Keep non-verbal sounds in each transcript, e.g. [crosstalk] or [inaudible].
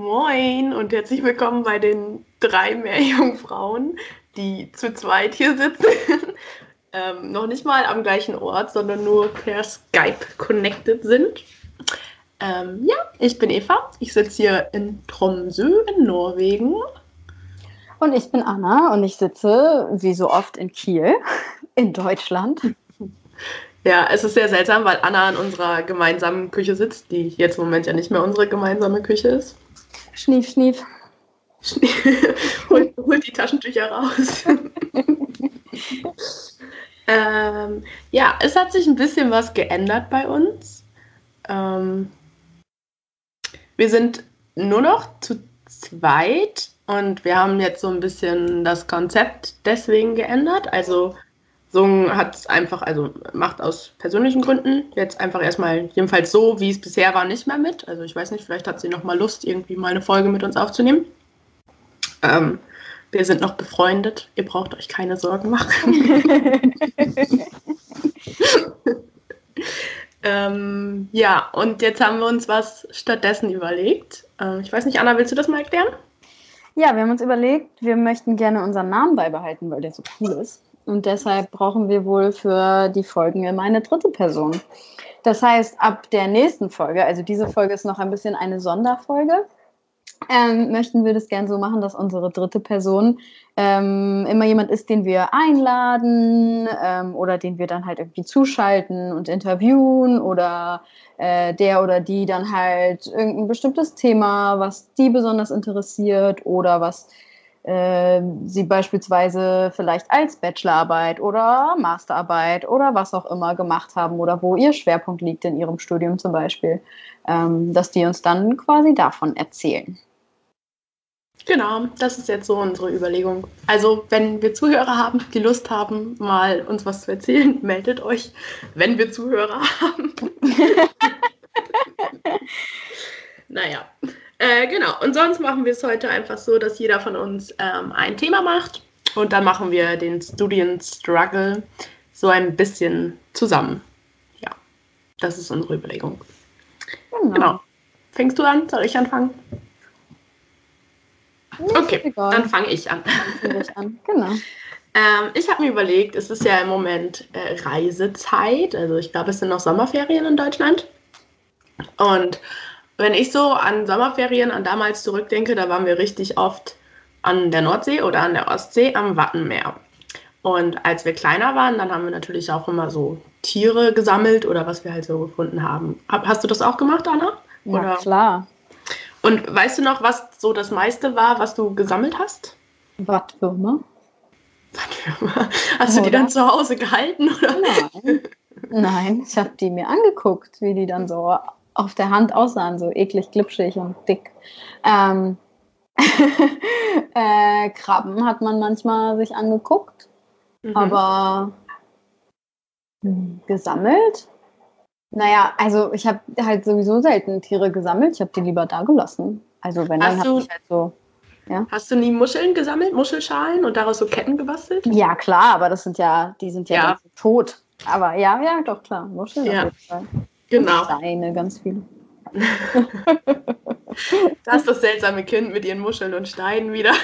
Moin und herzlich willkommen bei den drei Meerjungfrauen, die zu zweit hier sitzen. [laughs] ähm, noch nicht mal am gleichen Ort, sondern nur per Skype connected sind. Ähm, ja, ich bin Eva. Ich sitze hier in Tromsø in Norwegen. Und ich bin Anna und ich sitze, wie so oft, in Kiel [laughs] in Deutschland. Ja, es ist sehr seltsam, weil Anna in unserer gemeinsamen Küche sitzt, die jetzt im Moment ja nicht mehr unsere gemeinsame Küche ist. Schnief, schnief. holt, [laughs] holt die Taschentücher raus. [laughs] ähm, ja, es hat sich ein bisschen was geändert bei uns. Ähm, wir sind nur noch zu zweit und wir haben jetzt so ein bisschen das Konzept deswegen geändert. Also Sung hat es einfach, also macht aus persönlichen Gründen jetzt einfach erstmal, jedenfalls so, wie es bisher war, nicht mehr mit. Also ich weiß nicht, vielleicht hat sie noch mal Lust, irgendwie mal eine Folge mit uns aufzunehmen. Ähm, wir sind noch befreundet. Ihr braucht euch keine Sorgen machen. [laughs] ähm, ja, und jetzt haben wir uns was stattdessen überlegt. Ähm, ich weiß nicht, Anna, willst du das mal erklären? Ja, wir haben uns überlegt, wir möchten gerne unseren Namen beibehalten, weil der so cool ist. Und deshalb brauchen wir wohl für die Folgen immer eine dritte Person. Das heißt, ab der nächsten Folge, also diese Folge ist noch ein bisschen eine Sonderfolge, ähm, möchten wir das gern so machen, dass unsere dritte Person ähm, immer jemand ist, den wir einladen ähm, oder den wir dann halt irgendwie zuschalten und interviewen oder äh, der oder die dann halt irgendein bestimmtes Thema, was die besonders interessiert oder was sie beispielsweise vielleicht als Bachelorarbeit oder Masterarbeit oder was auch immer gemacht haben oder wo ihr Schwerpunkt liegt in ihrem Studium zum Beispiel, ähm, dass die uns dann quasi davon erzählen. Genau, das ist jetzt so unsere Überlegung. Also, wenn wir Zuhörer haben, die Lust haben, mal uns was zu erzählen, [laughs] meldet euch, wenn wir Zuhörer [laughs] haben. [laughs] naja, äh, genau, und sonst machen wir es heute einfach so, dass jeder von uns ähm, ein Thema macht und dann machen wir den Studienstruggle so ein bisschen zusammen. Ja, das ist unsere Überlegung. Genau. genau. Fängst du an? Soll ich anfangen? Okay, dann fange ich an. Ich an. Genau. [laughs] Ähm, ich habe mir überlegt, es ist ja im Moment äh, Reisezeit, also ich glaube, es sind noch Sommerferien in Deutschland. Und wenn ich so an Sommerferien, an damals zurückdenke, da waren wir richtig oft an der Nordsee oder an der Ostsee am Wattenmeer. Und als wir kleiner waren, dann haben wir natürlich auch immer so Tiere gesammelt oder was wir halt so gefunden haben. Hast du das auch gemacht, Anna? Oder? Ja, klar. Und weißt du noch, was so das meiste war, was du gesammelt hast? Wattwürmer. Wattwürmer. Hast oder? du die dann zu Hause gehalten? Oder? Nein. Nein, ich habe die mir angeguckt, wie die dann so auf der Hand aussahen, so eklig, glitschig und dick. Ähm, [laughs] äh, Krabben hat man manchmal sich angeguckt, mhm. aber hm, gesammelt? Naja, also ich habe halt sowieso selten Tiere gesammelt. Ich habe die lieber da gelassen. Also wenn dann habe ich halt so. Ja? Hast du nie Muscheln gesammelt, Muschelschalen und daraus so Ketten gebastelt? Ja, klar, aber das sind ja, die sind ja, ja. tot. Aber ja, ja, doch klar, Muscheln. Ja. Genau. Steine, ganz viele. [laughs] da ist das seltsame Kind mit ihren Muscheln und Steinen wieder. [laughs]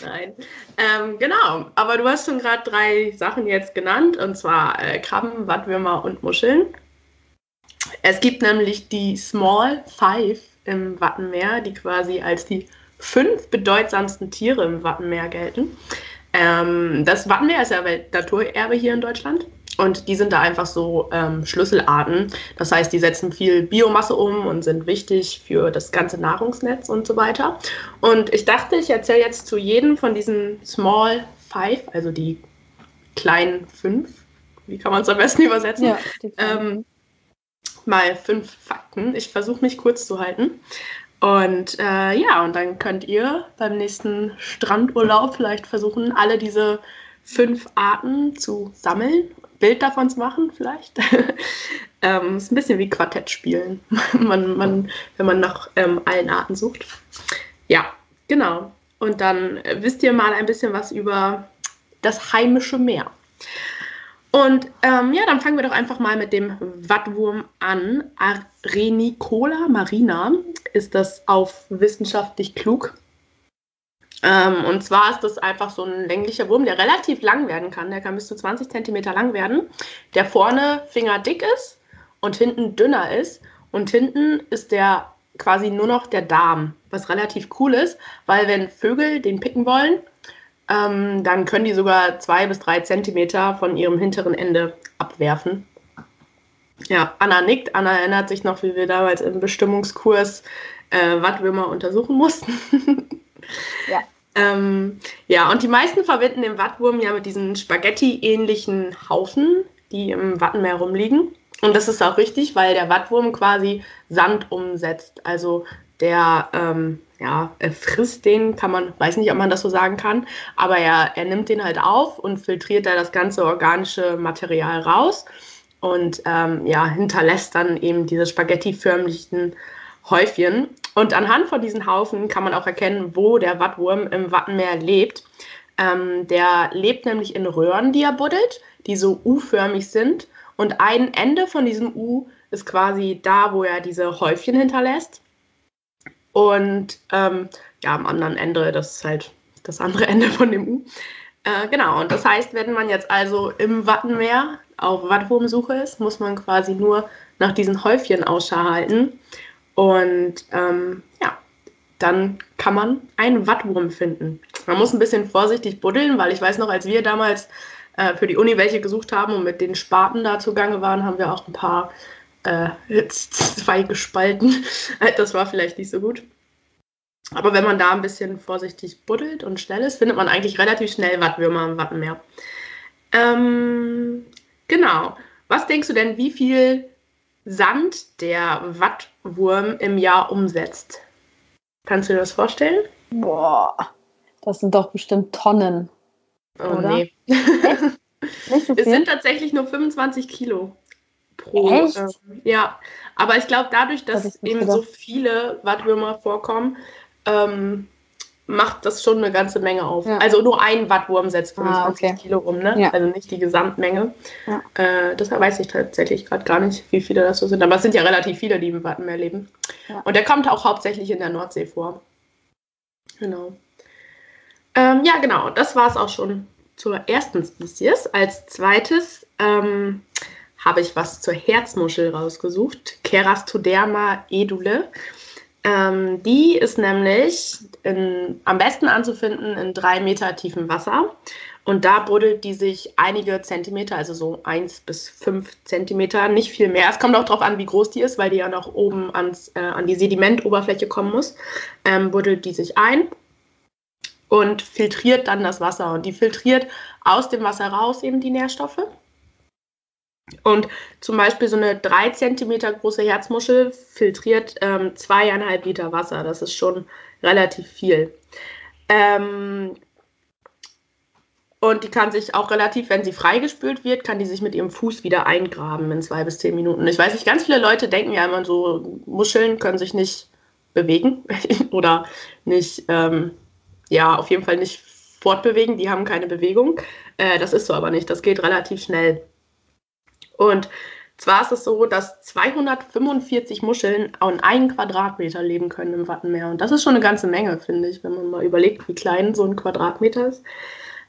Nein. Ähm, genau, aber du hast schon gerade drei Sachen jetzt genannt, und zwar äh, Krabben, Wattwürmer und Muscheln. Es gibt nämlich die Small Five im Wattenmeer, die quasi als die fünf bedeutsamsten Tiere im Wattenmeer gelten. Ähm, das Wattenmeer ist ja Weltnaturerbe hier in Deutschland. Und die sind da einfach so ähm, Schlüsselarten. Das heißt, die setzen viel Biomasse um und sind wichtig für das ganze Nahrungsnetz und so weiter. Und ich dachte, ich erzähle jetzt zu jedem von diesen Small Five, also die kleinen fünf, wie kann man es am besten übersetzen? Ja, ähm, mal fünf Fakten. Ich versuche mich kurz zu halten. Und äh, ja, und dann könnt ihr beim nächsten Strandurlaub vielleicht versuchen, alle diese fünf Arten zu sammeln Bild davon zu machen, vielleicht. [laughs] ähm, ist ein bisschen wie Quartett spielen, [laughs] man, man, wenn man nach ähm, allen Arten sucht. Ja, genau. Und dann äh, wisst ihr mal ein bisschen was über das heimische Meer. Und ähm, ja, dann fangen wir doch einfach mal mit dem Wattwurm an. Arenicola marina ist das auf wissenschaftlich klug. Ähm, und zwar ist das einfach so ein länglicher Wurm, der relativ lang werden kann. Der kann bis zu 20 cm lang werden, der vorne fingerdick ist und hinten dünner ist. Und hinten ist der quasi nur noch der Darm, was relativ cool ist, weil wenn Vögel den picken wollen, ähm, dann können die sogar zwei bis drei Zentimeter von ihrem hinteren Ende abwerfen. Ja, Anna nickt. Anna erinnert sich noch, wie wir damals im Bestimmungskurs äh, Wattwürmer untersuchen mussten. [laughs] ja. Ähm, ja, und die meisten verbinden den Wattwurm ja mit diesen Spaghetti-ähnlichen Haufen, die im Wattenmeer rumliegen. Und das ist auch richtig, weil der Wattwurm quasi Sand umsetzt. Also der ähm, ja, er frisst den, kann man, weiß nicht, ob man das so sagen kann, aber er, er nimmt den halt auf und filtriert da das ganze organische Material raus und ähm, ja, hinterlässt dann eben diese spaghettiförmlichen Häufchen. Und anhand von diesen Haufen kann man auch erkennen, wo der Wattwurm im Wattenmeer lebt. Ähm, der lebt nämlich in Röhren, die er buddelt, die so U-förmig sind. Und ein Ende von diesem U ist quasi da, wo er diese Häufchen hinterlässt. Und ähm, ja, am anderen Ende, das ist halt das andere [laughs] Ende von dem U. Äh, genau, und das heißt, wenn man jetzt also im Wattenmeer auf Wattwurmsuche ist, muss man quasi nur nach diesen Häufchen Ausschau halten. Und ähm, ja, dann kann man einen Wattwurm finden. Man muss ein bisschen vorsichtig buddeln, weil ich weiß noch, als wir damals äh, für die Uni welche gesucht haben und mit den Spaten da zugange waren, haben wir auch ein paar äh, [laughs] zwei gespalten. [laughs] Das war vielleicht nicht so gut. Aber wenn man da ein bisschen vorsichtig buddelt und schnell ist, findet man eigentlich relativ schnell Wattwürmer im Wattenmeer. Ähm, genau. Was denkst du denn, wie viel Sand der Wattwurm im Jahr umsetzt? Kannst du dir das vorstellen? Boah, das sind doch bestimmt Tonnen. Oh oder? nee. so es sind tatsächlich nur 25 Kilo pro. Echt? Ähm, ja, aber ich glaube, dadurch, dass das eben gedacht. so viele Wattwürmer vorkommen, ähm, macht das schon eine ganze Menge auf. Ja. Also nur ein Wattwurm setzt 25 ah, okay. Kilo um, ne? Ja. Also nicht die Gesamtmenge. Ja. Äh, deshalb weiß ich tatsächlich gerade gar nicht, wie viele das so sind. Aber es sind ja relativ viele, die im Wattenmeer leben. Und der kommt auch hauptsächlich in der Nordsee vor. Genau. Ähm, ja, genau. Das war es auch schon zur ersten Spezies. Als zweites ähm, habe ich was zur Herzmuschel rausgesucht. Kerastoderma edule. Ähm, die ist nämlich in, am besten anzufinden in drei Meter tiefem Wasser. Und da buddelt die sich einige Zentimeter, also so eins bis fünf Zentimeter, nicht viel mehr. Es kommt auch darauf an, wie groß die ist, weil die ja noch oben ans, äh, an die Sedimentoberfläche kommen muss. Ähm, buddelt die sich ein und filtriert dann das Wasser. Und die filtriert aus dem Wasser raus eben die Nährstoffe. Und zum Beispiel so eine drei Zentimeter große Herzmuschel filtriert ähm, zweieinhalb Liter Wasser. Das ist schon relativ viel. Ähm, und die kann sich auch relativ, wenn sie freigespült wird, kann die sich mit ihrem Fuß wieder eingraben in zwei bis zehn Minuten. Ich weiß nicht, ganz viele Leute denken ja immer so, Muscheln können sich nicht bewegen [laughs] oder nicht, ähm, ja, auf jeden Fall nicht fortbewegen. Die haben keine Bewegung. Äh, das ist so aber nicht. Das geht relativ schnell. Und zwar ist es so, dass 245 Muscheln an einem Quadratmeter leben können im Wattenmeer. Und das ist schon eine ganze Menge, finde ich, wenn man mal überlegt, wie klein so ein Quadratmeter ist.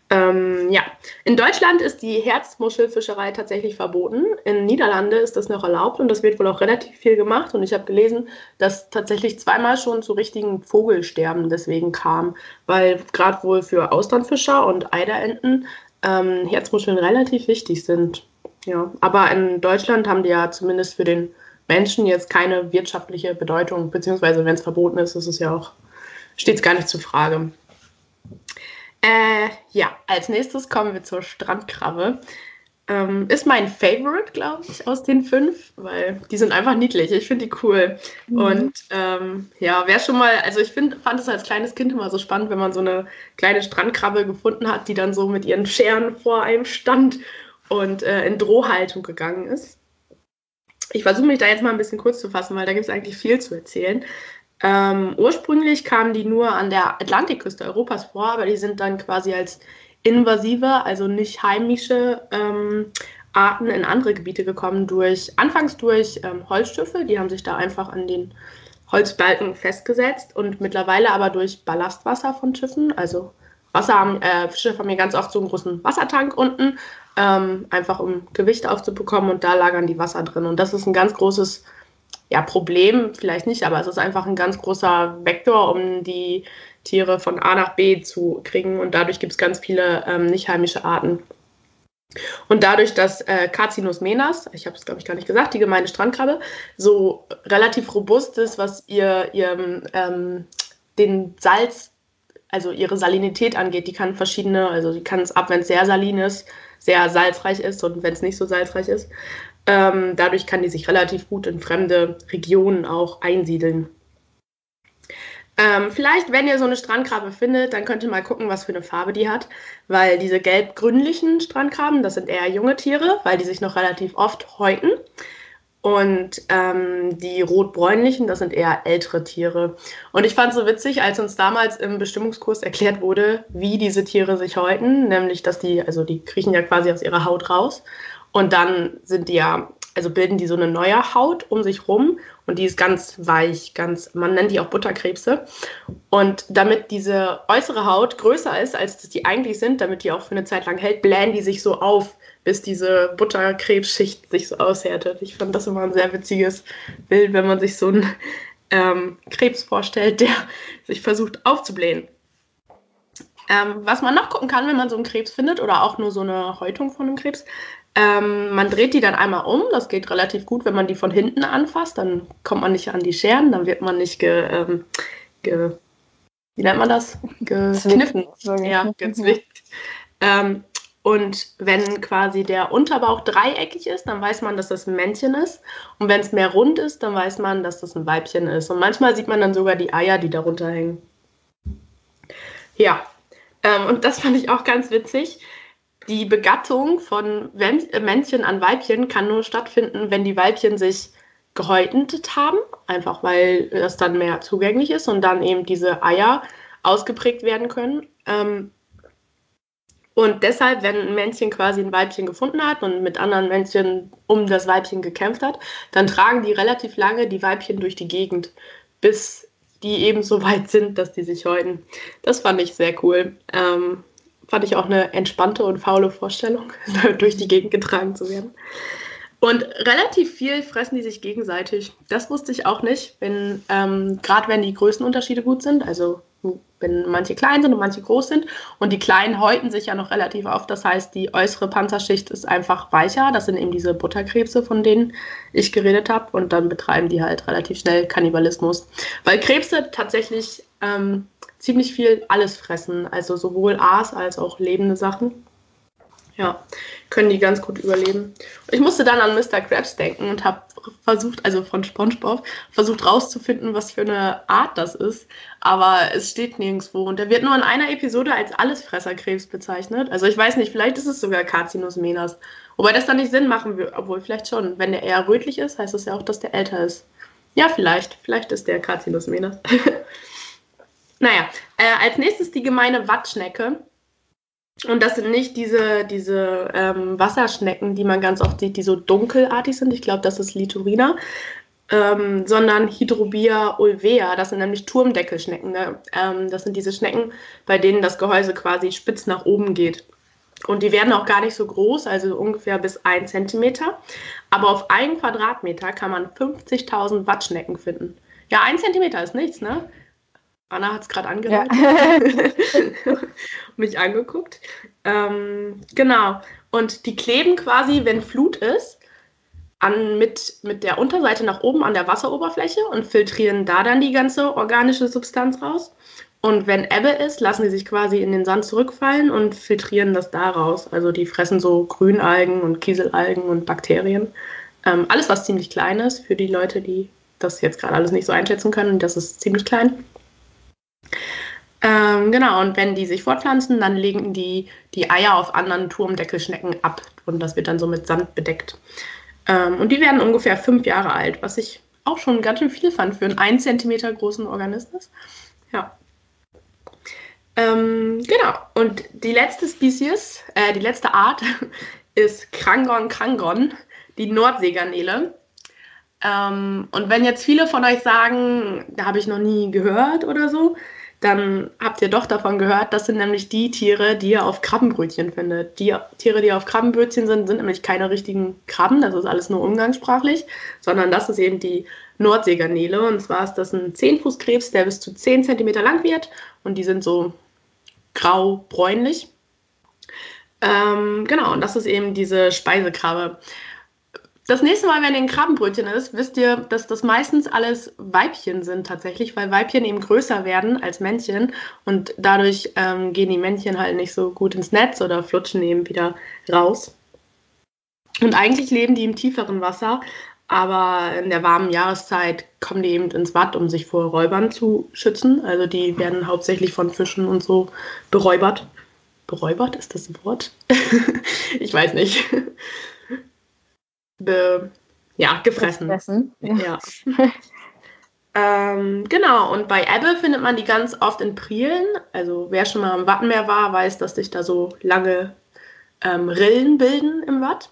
Ähm, ja, in Deutschland ist die Herzmuschelfischerei tatsächlich verboten. In Niederlande ist das noch erlaubt und das wird wohl auch relativ viel gemacht. Und ich habe gelesen, dass tatsächlich zweimal schon zu richtigen Vogelsterben deswegen kam, weil gerade wohl für Austernfischer und Eiderenten ähm, Herzmuscheln relativ wichtig sind. Ja, aber in Deutschland haben die ja zumindest für den Menschen jetzt keine wirtschaftliche Bedeutung, beziehungsweise wenn es verboten ist, ist es ja auch, steht es gar nicht zur Frage. Äh, ja, als nächstes kommen wir zur Strandkrabbe. Ähm, ist mein Favorite, glaube ich, aus den fünf, weil die sind einfach niedlich. Ich finde die cool. Mhm. Und ähm, ja, wer schon mal, also ich find, fand es als kleines Kind immer so spannend, wenn man so eine kleine Strandkrabbe gefunden hat, die dann so mit ihren Scheren vor einem stand und äh, in Drohhaltung gegangen ist. Ich versuche mich da jetzt mal ein bisschen kurz zu fassen, weil da gibt es eigentlich viel zu erzählen. Ähm, ursprünglich kamen die nur an der Atlantikküste Europas vor, aber die sind dann quasi als invasive, also nicht heimische ähm, Arten in andere Gebiete gekommen durch, anfangs durch ähm, Holzschiffe, die haben sich da einfach an den Holzbalken festgesetzt und mittlerweile aber durch Ballastwasser von Schiffen, also Wasser haben, äh, Schiffe haben hier ganz oft so einen großen Wassertank unten, ähm, einfach um Gewicht aufzubekommen und da lagern die Wasser drin. Und das ist ein ganz großes ja, Problem, vielleicht nicht, aber es ist einfach ein ganz großer Vektor, um die Tiere von A nach B zu kriegen. Und dadurch gibt es ganz viele ähm, nicht heimische Arten. Und dadurch, dass äh, Carcinus menas, ich habe es glaube ich gar nicht gesagt, die gemeine Strandkrabbe, so relativ robust ist, was ihr, ihr ähm, den Salz, also ihre Salinität angeht, die kann verschiedene, also die kann es ab, wenn es sehr salin ist, sehr salzreich ist und wenn es nicht so salzreich ist. Ähm, dadurch kann die sich relativ gut in fremde Regionen auch einsiedeln. Ähm, vielleicht, wenn ihr so eine Strandkrabbe findet, dann könnt ihr mal gucken, was für eine Farbe die hat. Weil diese gelb-grünlichen Strandkrabben, das sind eher junge Tiere, weil die sich noch relativ oft häuten. Und ähm, die rot-bräunlichen, das sind eher ältere Tiere. Und ich fand es so witzig, als uns damals im Bestimmungskurs erklärt wurde, wie diese Tiere sich häuten. Nämlich, dass die, also die kriechen ja quasi aus ihrer Haut raus. Und dann sind die ja also bilden die so eine neue Haut um sich rum und die ist ganz weich, ganz, man nennt die auch Butterkrebse. Und damit diese äußere Haut größer ist, als die eigentlich sind, damit die auch für eine Zeit lang hält, blähen die sich so auf, bis diese Butterkrebsschicht sich so aushärtet. Ich fand das immer ein sehr witziges Bild, wenn man sich so einen ähm, Krebs vorstellt, der sich versucht aufzublähen. Ähm, was man noch gucken kann, wenn man so einen Krebs findet oder auch nur so eine Häutung von einem Krebs, ähm, man dreht die dann einmal um. Das geht relativ gut, wenn man die von hinten anfasst. Dann kommt man nicht an die Scheren, dann wird man nicht ge, ähm, ge wie nennt man das? Gekniffen. Ja, gezwickt. Ähm, und wenn quasi der Unterbauch dreieckig ist, dann weiß man, dass das ein Männchen ist. Und wenn es mehr rund ist, dann weiß man, dass das ein Weibchen ist. Und manchmal sieht man dann sogar die Eier, die darunter hängen. Ja, ähm, und das fand ich auch ganz witzig die Begattung von äh, Männchen an Weibchen kann nur stattfinden, wenn die Weibchen sich gehäutet haben, einfach weil das dann mehr zugänglich ist und dann eben diese Eier ausgeprägt werden können. Ähm, und deshalb, wenn ein Männchen quasi ein Weibchen gefunden hat und mit anderen Männchen um das Weibchen gekämpft hat, dann tragen die relativ lange die Weibchen durch die Gegend, bis die eben so weit sind, dass die sich häuten. Das fand ich sehr cool. Ähm, fand ich auch eine entspannte und faule Vorstellung, [laughs] durch die Gegend getragen zu werden. Und relativ viel fressen die sich gegenseitig. Das wusste ich auch nicht, wenn, ähm, gerade wenn die Größenunterschiede gut sind, also wenn manche klein sind und manche groß sind. Und die Kleinen häuten sich ja noch relativ oft. Das heißt, die äußere Panzerschicht ist einfach weicher. Das sind eben diese Butterkrebse, von denen ich geredet habe. Und dann betreiben die halt relativ schnell Kannibalismus. Weil Krebse tatsächlich ähm, ziemlich viel alles fressen, also sowohl Aas als auch lebende Sachen. Ja, können die ganz gut überleben. Ich musste dann an Mr. Krabs denken und habe versucht, also von SpongeBob, versucht rauszufinden, was für eine Art das ist. Aber es steht nirgendwo. Und er wird nur in einer Episode als Allesfresserkrebs bezeichnet. Also ich weiß nicht, vielleicht ist es sogar Carcinus menas. Wobei das dann nicht Sinn machen würde, obwohl vielleicht schon. Wenn der eher rötlich ist, heißt das ja auch, dass der älter ist. Ja, vielleicht. Vielleicht ist der Carcinus menas. [laughs] Naja, äh, als nächstes die gemeine Wattschnecke. Und das sind nicht diese, diese ähm, Wasserschnecken, die man ganz oft sieht, die so dunkelartig sind. Ich glaube, das ist Liturina. Ähm, sondern Hydrobia ulvea. Das sind nämlich Turmdeckelschnecken. Ne? Ähm, das sind diese Schnecken, bei denen das Gehäuse quasi spitz nach oben geht. Und die werden auch gar nicht so groß, also ungefähr bis 1 cm. Aber auf einen Quadratmeter kann man 50.000 Wattschnecken finden. Ja, 1 cm ist nichts, ne? Anna hat es gerade angehört. Ja. [laughs] mich angeguckt. Ähm, genau. Und die kleben quasi, wenn Flut ist, an, mit, mit der Unterseite nach oben an der Wasseroberfläche und filtrieren da dann die ganze organische Substanz raus. Und wenn Ebbe ist, lassen sie sich quasi in den Sand zurückfallen und filtrieren das da raus. Also die fressen so Grünalgen und Kieselalgen und Bakterien. Ähm, alles, was ziemlich klein ist, für die Leute, die das jetzt gerade alles nicht so einschätzen können, das ist ziemlich klein. Ähm, genau, und wenn die sich fortpflanzen, dann legen die die Eier auf anderen Turmdeckelschnecken ab und das wird dann so mit Sand bedeckt. Ähm, und die werden ungefähr fünf Jahre alt, was ich auch schon ganz schön viel fand für einen 1 cm großen Organismus. Ja. Ähm, genau. Und die letzte Spezies, äh, die letzte Art [laughs] ist Krangon Krangon, die Nordseegarnele. Ähm, und wenn jetzt viele von euch sagen, da habe ich noch nie gehört oder so, dann habt ihr doch davon gehört, das sind nämlich die Tiere, die ihr auf Krabbenbrötchen findet. Die Tiere, die auf Krabbenbrötchen sind, sind nämlich keine richtigen Krabben, das ist alles nur umgangssprachlich, sondern das ist eben die Nordseegarnele. Und zwar ist das ein Zehnfußkrebs, der bis zu 10 cm lang wird und die sind so grau-bräunlich. Ähm, genau, und das ist eben diese Speisekrabbe. Das nächste Mal, wenn ihr ein Krabbenbrötchen ist, wisst ihr, dass das meistens alles Weibchen sind tatsächlich, weil Weibchen eben größer werden als Männchen und dadurch ähm, gehen die Männchen halt nicht so gut ins Netz oder flutschen eben wieder raus. Und eigentlich leben die im tieferen Wasser, aber in der warmen Jahreszeit kommen die eben ins Watt, um sich vor Räubern zu schützen. Also die werden hauptsächlich von Fischen und so beräubert. Beräubert ist das ein Wort? [laughs] ich weiß nicht be, ja, gefressen. gefressen. Ja. ähm, genau, und bei Ebbe findet man die ganz oft in Prielen. Also wer schon mal am Wattenmeer war, weiß, dass sich da so lange ähm, Rillen bilden im Watt.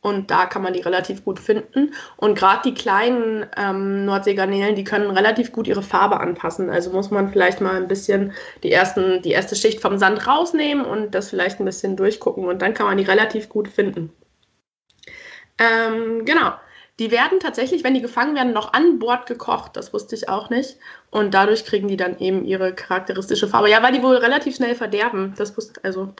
Und da kann man die relativ gut finden. Und gerade die kleinen ähm, Nordseegarnelen, die können relativ gut ihre Farbe anpassen. Also muss man vielleicht mal ein bisschen die, ersten, die erste Schicht vom Sand rausnehmen und das vielleicht ein bisschen durchgucken. Und dann kann man die relativ gut finden. Ähm, genau. Die werden tatsächlich, wenn die gefangen werden, noch an Bord gekocht. Das wusste ich auch nicht. Und dadurch kriegen die dann eben ihre charakteristische Farbe. Ja, weil die wohl relativ schnell verderben. Das wusste, also,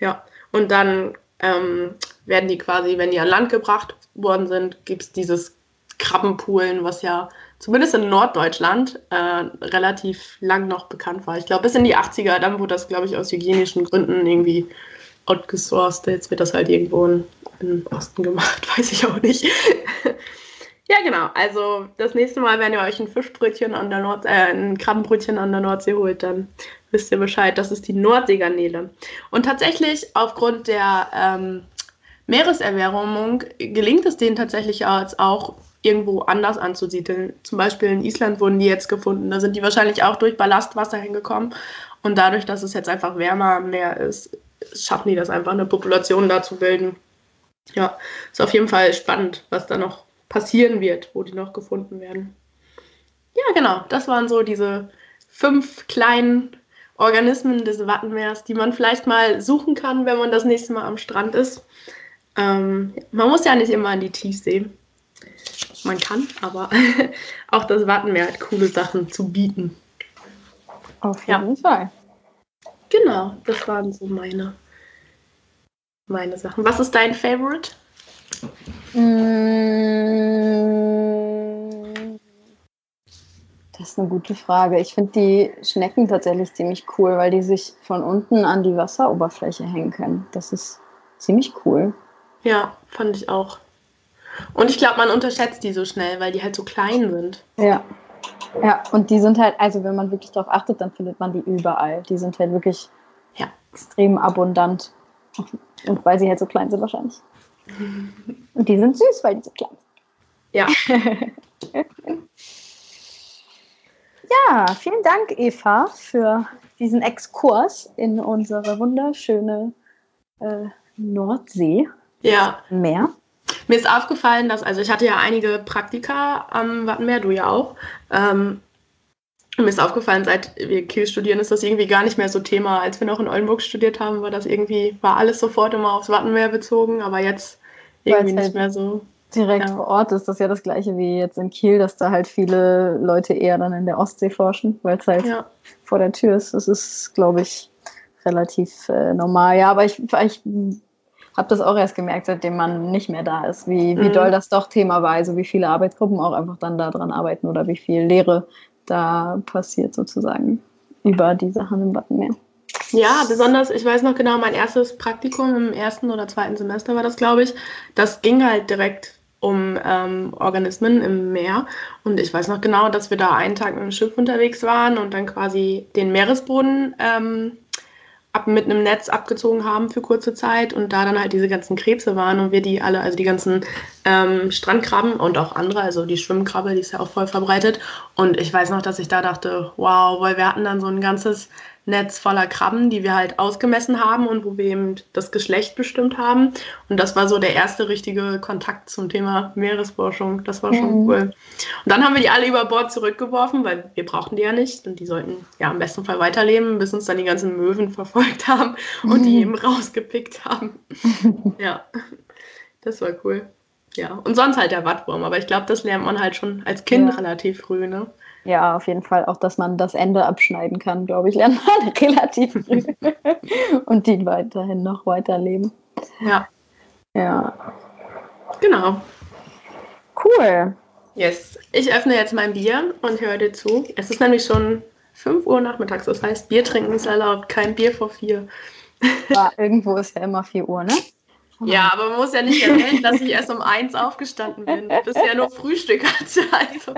ja. Und dann ähm, werden die quasi, wenn die an Land gebracht worden sind, gibt es dieses Krabbenpoolen, was ja zumindest in Norddeutschland äh, relativ lang noch bekannt war. Ich glaube, bis in die 80er, dann wurde das, glaube ich, aus hygienischen Gründen irgendwie outgesourced. Jetzt wird das halt irgendwo in im Osten gemacht, [laughs] weiß ich auch nicht. [laughs] ja, genau. Also das nächste Mal, wenn ihr euch ein Fischbrötchen an der Nord äh, ein Krabbenbrötchen an der Nordsee holt, dann wisst ihr Bescheid. Das ist die Nordseegarnele. Und tatsächlich aufgrund der ähm, Meereserwärmung gelingt es denen tatsächlich auch irgendwo anders anzusiedeln. Zum Beispiel in Island wurden die jetzt gefunden. Da sind die wahrscheinlich auch durch Ballastwasser hingekommen. Und dadurch, dass es jetzt einfach wärmer am Meer ist, schaffen die das einfach, eine Population da zu bilden. Ja, ist auf jeden Fall spannend, was da noch passieren wird, wo die noch gefunden werden. Ja, genau, das waren so diese fünf kleinen Organismen des Wattenmeers, die man vielleicht mal suchen kann, wenn man das nächste Mal am Strand ist. Ähm, man muss ja nicht immer an die Tiefsee. Man kann, aber [laughs] auch das Wattenmeer hat coole Sachen zu bieten. Auf jeden ja. Fall. Genau, das waren so meine meine Sachen. Was ist dein Favorite? Das ist eine gute Frage. Ich finde die Schnecken tatsächlich ziemlich cool, weil die sich von unten an die Wasseroberfläche hängen können. Das ist ziemlich cool. Ja, fand ich auch. Und ich glaube, man unterschätzt die so schnell, weil die halt so klein sind. Ja. Ja, und die sind halt, also wenn man wirklich darauf achtet, dann findet man die überall. Die sind halt wirklich ja. extrem abundant. Und weil sie halt so klein sind wahrscheinlich. Und die sind süß, weil die so klein sind. Ja. [laughs] ja, vielen Dank, Eva, für diesen Exkurs in unsere wunderschöne äh, Nordsee. Ja. Meer. Mir ist aufgefallen, dass, also ich hatte ja einige Praktika am Wattenmeer, du ja auch. Ähm, mir ist aufgefallen, seit wir Kiel studieren, ist das irgendwie gar nicht mehr so Thema. Als wir noch in Oldenburg studiert haben, war das irgendwie, war alles sofort immer aufs Wattenmeer bezogen, aber jetzt irgendwie nicht halt mehr so. Direkt ja. vor Ort ist das ja das gleiche wie jetzt in Kiel, dass da halt viele Leute eher dann in der Ostsee forschen, weil es halt ja. vor der Tür ist. Das ist, glaube ich, relativ äh, normal. Ja, aber ich, ich habe das auch erst gemerkt, seitdem man nicht mehr da ist, wie, wie mhm. doll das doch Thema war. Also wie viele Arbeitsgruppen auch einfach dann daran arbeiten oder wie viel Lehre da passiert sozusagen über die Sachen im Wattenmeer. Ja, besonders, ich weiß noch genau, mein erstes Praktikum im ersten oder zweiten Semester war das, glaube ich. Das ging halt direkt um ähm, Organismen im Meer. Und ich weiß noch genau, dass wir da einen Tag mit dem Schiff unterwegs waren und dann quasi den Meeresboden ähm, ab, mit einem Netz abgezogen haben für kurze Zeit und da dann halt diese ganzen Krebse waren und wir die alle, also die ganzen ähm, Strandkrabben und auch andere, also die Schwimmkrabbe, die ist ja auch voll verbreitet. Und ich weiß noch, dass ich da dachte, wow, weil wir hatten dann so ein ganzes Netz voller Krabben, die wir halt ausgemessen haben und wo wir eben das Geschlecht bestimmt haben. Und das war so der erste richtige Kontakt zum Thema Meeresforschung. Das war schon mhm. cool. Und dann haben wir die alle über Bord zurückgeworfen, weil wir brauchten die ja nicht. Und die sollten ja im besten Fall weiterleben, bis uns dann die ganzen Möwen [laughs] verfolgt haben und mhm. die eben rausgepickt haben. [laughs] ja, das war cool. Ja, und sonst halt der Wattwurm. Aber ich glaube, das lernt man halt schon als Kind ja. relativ früh, ne? Ja, auf jeden Fall. Auch, dass man das Ende abschneiden kann, glaube ich, [laughs] lernt man relativ früh. [laughs] und die weiterhin noch weiterleben. Ja. Ja. Genau. Cool. Yes. Ich öffne jetzt mein Bier und höre dir zu. Es ist nämlich schon 5 Uhr nachmittags. Das heißt, Bier trinken ist erlaubt. Kein Bier vor 4. Ja, [laughs] irgendwo ist ja immer 4 Uhr, ne? Ja, aber man muss ja nicht erwähnen, dass ich erst um eins aufgestanden bin. Das ist ja nur Frühstück hatte. Also.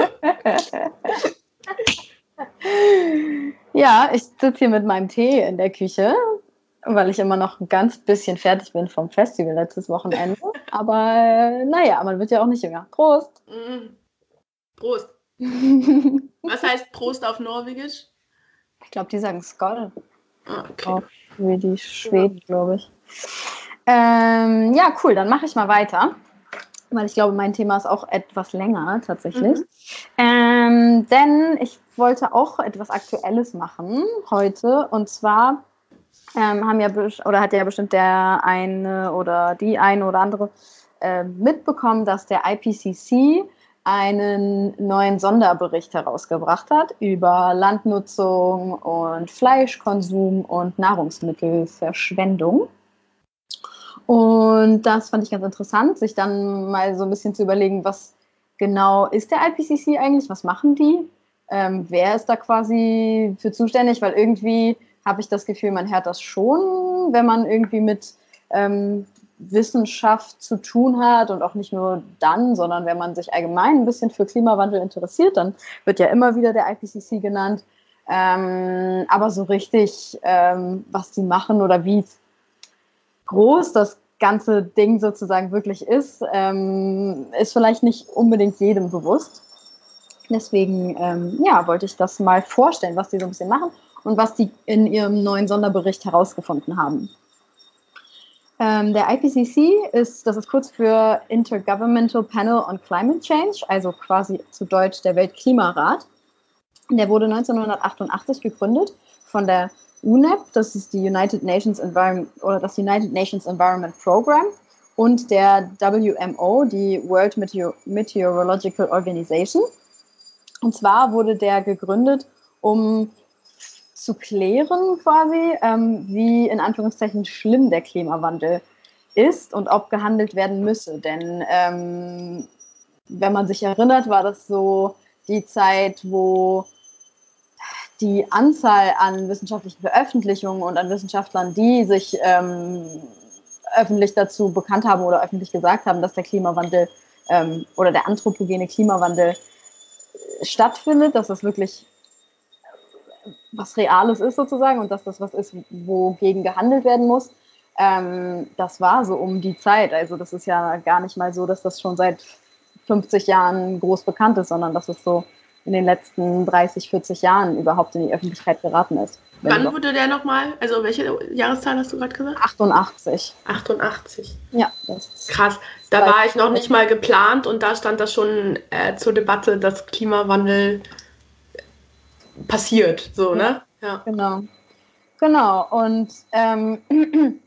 Ja, ich sitze hier mit meinem Tee in der Küche, weil ich immer noch ein ganz bisschen fertig bin vom Festival letztes Wochenende. Aber naja, man wird ja auch nicht jünger. Prost! Mm. Prost! Was heißt Prost auf Norwegisch? Ich glaube, die sagen Skoll. Ah, okay. Auch wie die Schweden, glaube ich. Ähm, ja, cool, dann mache ich mal weiter, weil ich glaube, mein Thema ist auch etwas länger tatsächlich. Mhm. Ähm, denn ich wollte auch etwas Aktuelles machen heute und zwar ähm, haben ja oder hat ja bestimmt der eine oder die eine oder andere äh, mitbekommen, dass der IPCC einen neuen Sonderbericht herausgebracht hat über Landnutzung und Fleischkonsum und Nahrungsmittelverschwendung. Und das fand ich ganz interessant, sich dann mal so ein bisschen zu überlegen, was genau ist der IPCC eigentlich, was machen die, ähm, wer ist da quasi für zuständig, weil irgendwie habe ich das Gefühl, man hört das schon, wenn man irgendwie mit ähm, Wissenschaft zu tun hat und auch nicht nur dann, sondern wenn man sich allgemein ein bisschen für Klimawandel interessiert, dann wird ja immer wieder der IPCC genannt. Ähm, aber so richtig, ähm, was die machen oder wie groß das ganze Ding sozusagen wirklich ist, ähm, ist vielleicht nicht unbedingt jedem bewusst. Deswegen, ähm, ja, wollte ich das mal vorstellen, was die so ein bisschen machen und was die in ihrem neuen Sonderbericht herausgefunden haben. Ähm, der IPCC ist, das ist kurz für Intergovernmental Panel on Climate Change, also quasi zu Deutsch der Weltklimarat. Der wurde 1988 gegründet von der UNEP, das ist die United Nations Environment oder das United Nations Environment Program und der WMO, die World Meteor Meteorological Organization. Und zwar wurde der gegründet, um zu klären quasi, ähm, wie in Anführungszeichen schlimm der Klimawandel ist und ob gehandelt werden müsse. Denn ähm, wenn man sich erinnert, war das so die Zeit, wo die Anzahl an wissenschaftlichen Veröffentlichungen und an Wissenschaftlern, die sich ähm, öffentlich dazu bekannt haben oder öffentlich gesagt haben, dass der Klimawandel ähm, oder der anthropogene Klimawandel stattfindet, dass das wirklich was Reales ist sozusagen und dass das was ist, wogegen gehandelt werden muss. Ähm, das war so um die Zeit. Also das ist ja gar nicht mal so, dass das schon seit 50 Jahren groß bekannt ist, sondern dass es so in den letzten 30, 40 Jahren überhaupt in die Öffentlichkeit geraten ist. Wann wurde der nochmal? Also welche Jahreszahl hast du gerade gesagt? 88. 88. Ja, das ist krass. Da war ich noch nicht mal geplant und da stand das schon äh, zur Debatte, dass Klimawandel passiert, so, ne? Ja. Genau. Genau. Und ähm, [clears throat]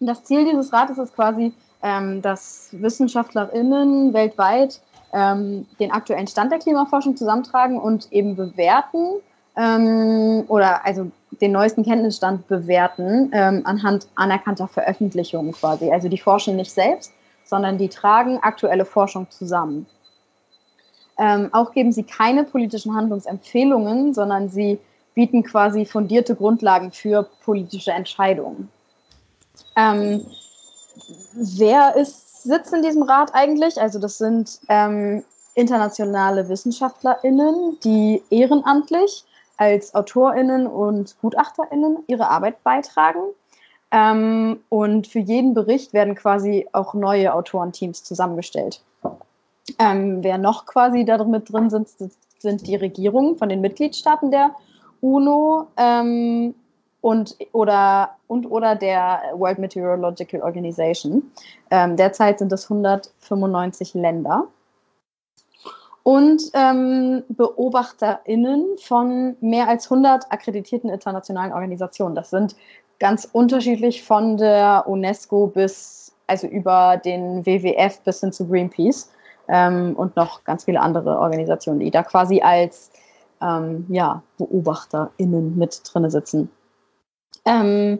das Ziel dieses Rates ist quasi, ähm, dass WissenschaftlerInnen weltweit ähm, den aktuellen Stand der Klimaforschung zusammentragen und eben bewerten ähm, oder also den neuesten Kenntnisstand bewerten ähm, anhand anerkannter Veröffentlichungen quasi. Also die forschen nicht selbst, sondern die tragen aktuelle Forschung zusammen. Ähm, auch geben sie keine politischen Handlungsempfehlungen, sondern sie bieten quasi fundierte Grundlagen für politische Entscheidungen. Ähm, wer ist sitzt in diesem Rat eigentlich? Also das sind ähm, internationale WissenschaftlerInnen, die ehrenamtlich als AutorInnen und GutachterInnen ihre Arbeit beitragen. Ähm, und für jeden Bericht werden quasi auch neue Autorenteams zusammengestellt. Ähm, wer noch quasi da mit drin sind, sind die Regierungen von den Mitgliedstaaten der UNO ähm, und oder, und oder der World Meteorological Organization. Ähm, derzeit sind es 195 Länder. Und ähm, BeobachterInnen von mehr als 100 akkreditierten internationalen Organisationen. Das sind ganz unterschiedlich von der UNESCO bis, also über den WWF bis hin zu Greenpeace ähm, und noch ganz viele andere Organisationen, die da quasi als ähm, ja, BeobachterInnen mit drin sitzen. Ähm,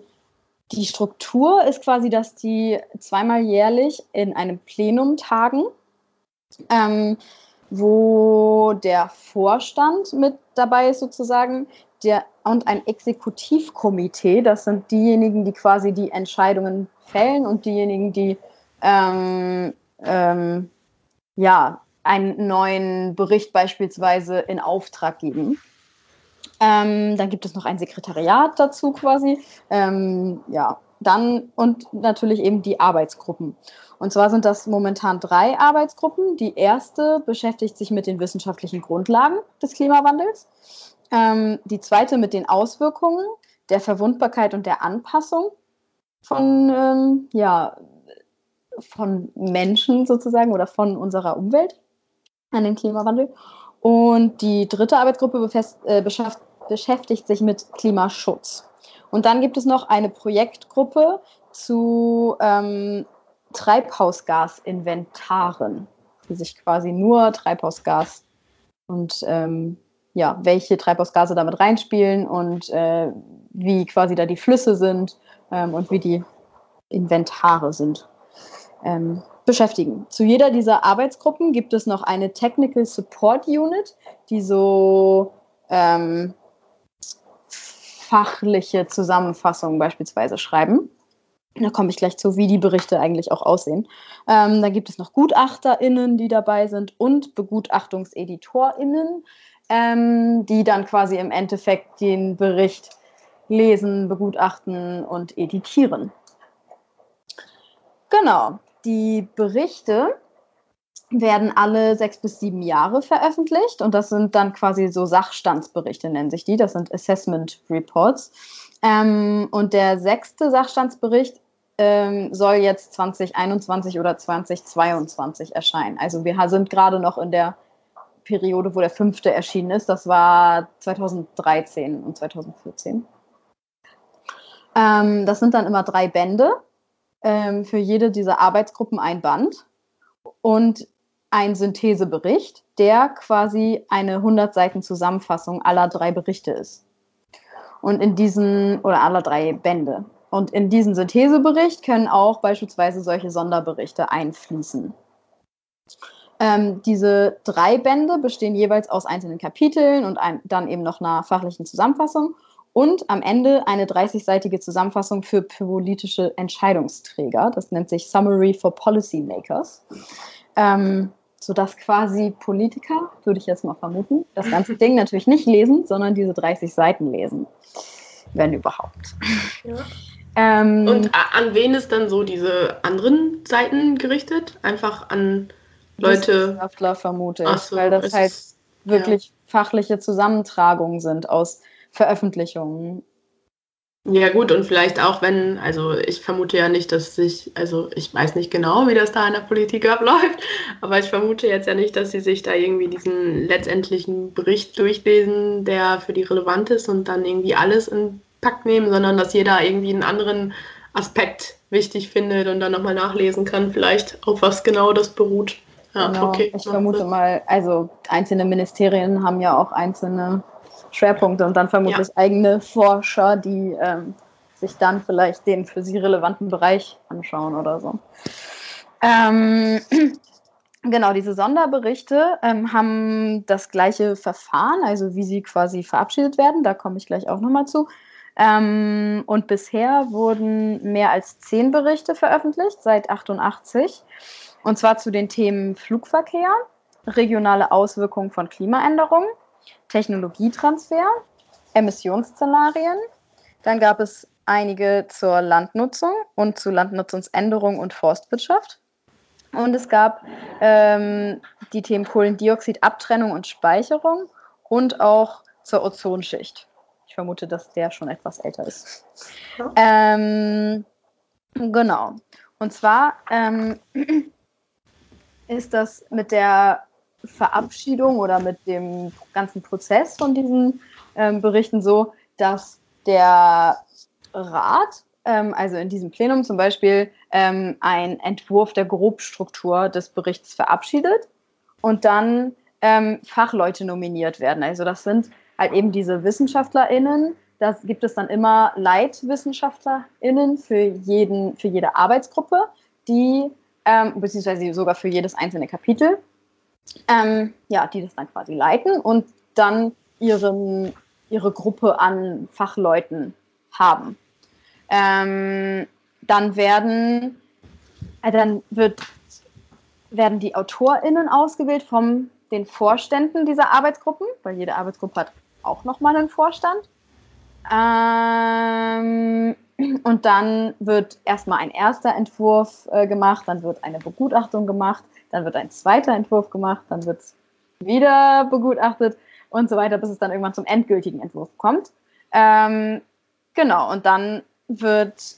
die Struktur ist quasi, dass die zweimal jährlich in einem Plenum tagen, ähm, wo der Vorstand mit dabei ist sozusagen der, und ein Exekutivkomitee. Das sind diejenigen, die quasi die Entscheidungen fällen und diejenigen, die ähm, ähm, ja, einen neuen Bericht beispielsweise in Auftrag geben. Ähm, dann gibt es noch ein Sekretariat dazu quasi. Ähm, ja, dann und natürlich eben die Arbeitsgruppen. Und zwar sind das momentan drei Arbeitsgruppen. Die erste beschäftigt sich mit den wissenschaftlichen Grundlagen des Klimawandels. Ähm, die zweite mit den Auswirkungen der Verwundbarkeit und der Anpassung von, ähm, ja, von Menschen sozusagen oder von unserer Umwelt an den Klimawandel. Und die dritte Arbeitsgruppe befest, äh, beschäftigt sich mit Klimaschutz. Und dann gibt es noch eine Projektgruppe zu ähm, Treibhausgasinventaren, die sich quasi nur Treibhausgas und ähm, ja, welche Treibhausgase damit reinspielen und äh, wie quasi da die Flüsse sind ähm, und wie die Inventare sind ähm, beschäftigen. Zu jeder dieser Arbeitsgruppen gibt es noch eine Technical Support Unit, die so ähm, fachliche Zusammenfassungen beispielsweise schreiben. Da komme ich gleich zu, wie die Berichte eigentlich auch aussehen. Ähm, dann gibt es noch GutachterInnen, die dabei sind und BegutachtungseditorInnen, ähm, die dann quasi im Endeffekt den Bericht lesen, begutachten und editieren. Genau. Die Berichte werden alle sechs bis sieben Jahre veröffentlicht und das sind dann quasi so Sachstandsberichte, nennen sich die. Das sind Assessment Reports. Ähm, und der sechste Sachstandsbericht ähm, soll jetzt 2021 oder 2022 erscheinen. Also wir sind gerade noch in der Periode, wo der fünfte erschienen ist. Das war 2013 und 2014. Ähm, das sind dann immer drei Bände ähm, für jede dieser Arbeitsgruppen ein Band und ein Synthesebericht, der quasi eine 100 Seiten Zusammenfassung aller drei Berichte ist. Und in diesen, oder aller drei Bände. Und in diesen Synthesebericht können auch beispielsweise solche Sonderberichte einfließen. Ähm, diese drei Bände bestehen jeweils aus einzelnen Kapiteln und ein, dann eben noch einer fachlichen Zusammenfassung und am Ende eine 30-seitige Zusammenfassung für politische Entscheidungsträger. Das nennt sich Summary for Policymakers. Ähm, sodass quasi Politiker, würde ich jetzt mal vermuten, das ganze Ding natürlich nicht lesen, sondern diese 30 Seiten lesen, wenn überhaupt. Ja. Ähm, Und an wen ist dann so diese anderen Seiten gerichtet? Einfach an Leute. Wissenschaftler vermute ich, so, weil das halt wirklich ja. fachliche Zusammentragungen sind aus Veröffentlichungen. Ja gut, und vielleicht auch wenn, also ich vermute ja nicht, dass sich, also ich weiß nicht genau, wie das da in der Politik [laughs] abläuft, aber ich vermute jetzt ja nicht, dass sie sich da irgendwie diesen letztendlichen Bericht durchlesen, der für die relevant ist und dann irgendwie alles in Pakt nehmen, sondern dass jeder irgendwie einen anderen Aspekt wichtig findet und dann nochmal nachlesen kann, vielleicht auf was genau das beruht. Ja, genau. okay. Ich vermute mal, also einzelne Ministerien haben ja auch einzelne Schwerpunkte und dann vermutlich ja. eigene Forscher, die ähm, sich dann vielleicht den für sie relevanten Bereich anschauen oder so. Ähm, [clears throat] genau, diese Sonderberichte ähm, haben das gleiche Verfahren, also wie sie quasi verabschiedet werden. Da komme ich gleich auch nochmal zu. Ähm, und bisher wurden mehr als zehn Berichte veröffentlicht seit 88. Und zwar zu den Themen Flugverkehr, regionale Auswirkungen von Klimaänderungen, Technologietransfer, Emissionsszenarien. Dann gab es einige zur Landnutzung und zu Landnutzungsänderung und Forstwirtschaft. Und es gab ähm, die Themen Kohlendioxid, Abtrennung und Speicherung und auch zur Ozonschicht. Ich vermute, dass der schon etwas älter ist. Ja. Ähm, genau. Und zwar ähm, [clears throat] ist das mit der Verabschiedung oder mit dem ganzen Prozess von diesen ähm, Berichten so, dass der Rat, ähm, also in diesem Plenum zum Beispiel, ähm, einen Entwurf der Grobstruktur des Berichts verabschiedet und dann ähm, Fachleute nominiert werden. Also das sind halt eben diese WissenschaftlerInnen. Da gibt es dann immer LeitwissenschaftlerInnen für, jeden, für jede Arbeitsgruppe, die, ähm, beziehungsweise sogar für jedes einzelne Kapitel, ähm, ja, die das dann quasi leiten und dann ihren, ihre Gruppe an Fachleuten haben. Ähm, dann werden, äh, dann wird, werden die AutorInnen ausgewählt von den Vorständen dieser Arbeitsgruppen, weil jede Arbeitsgruppe hat auch nochmal einen Vorstand. Ähm, und dann wird erstmal ein erster Entwurf äh, gemacht, dann wird eine Begutachtung gemacht, dann wird ein zweiter Entwurf gemacht, dann wird es wieder begutachtet und so weiter, bis es dann irgendwann zum endgültigen Entwurf kommt. Ähm, genau, und dann wird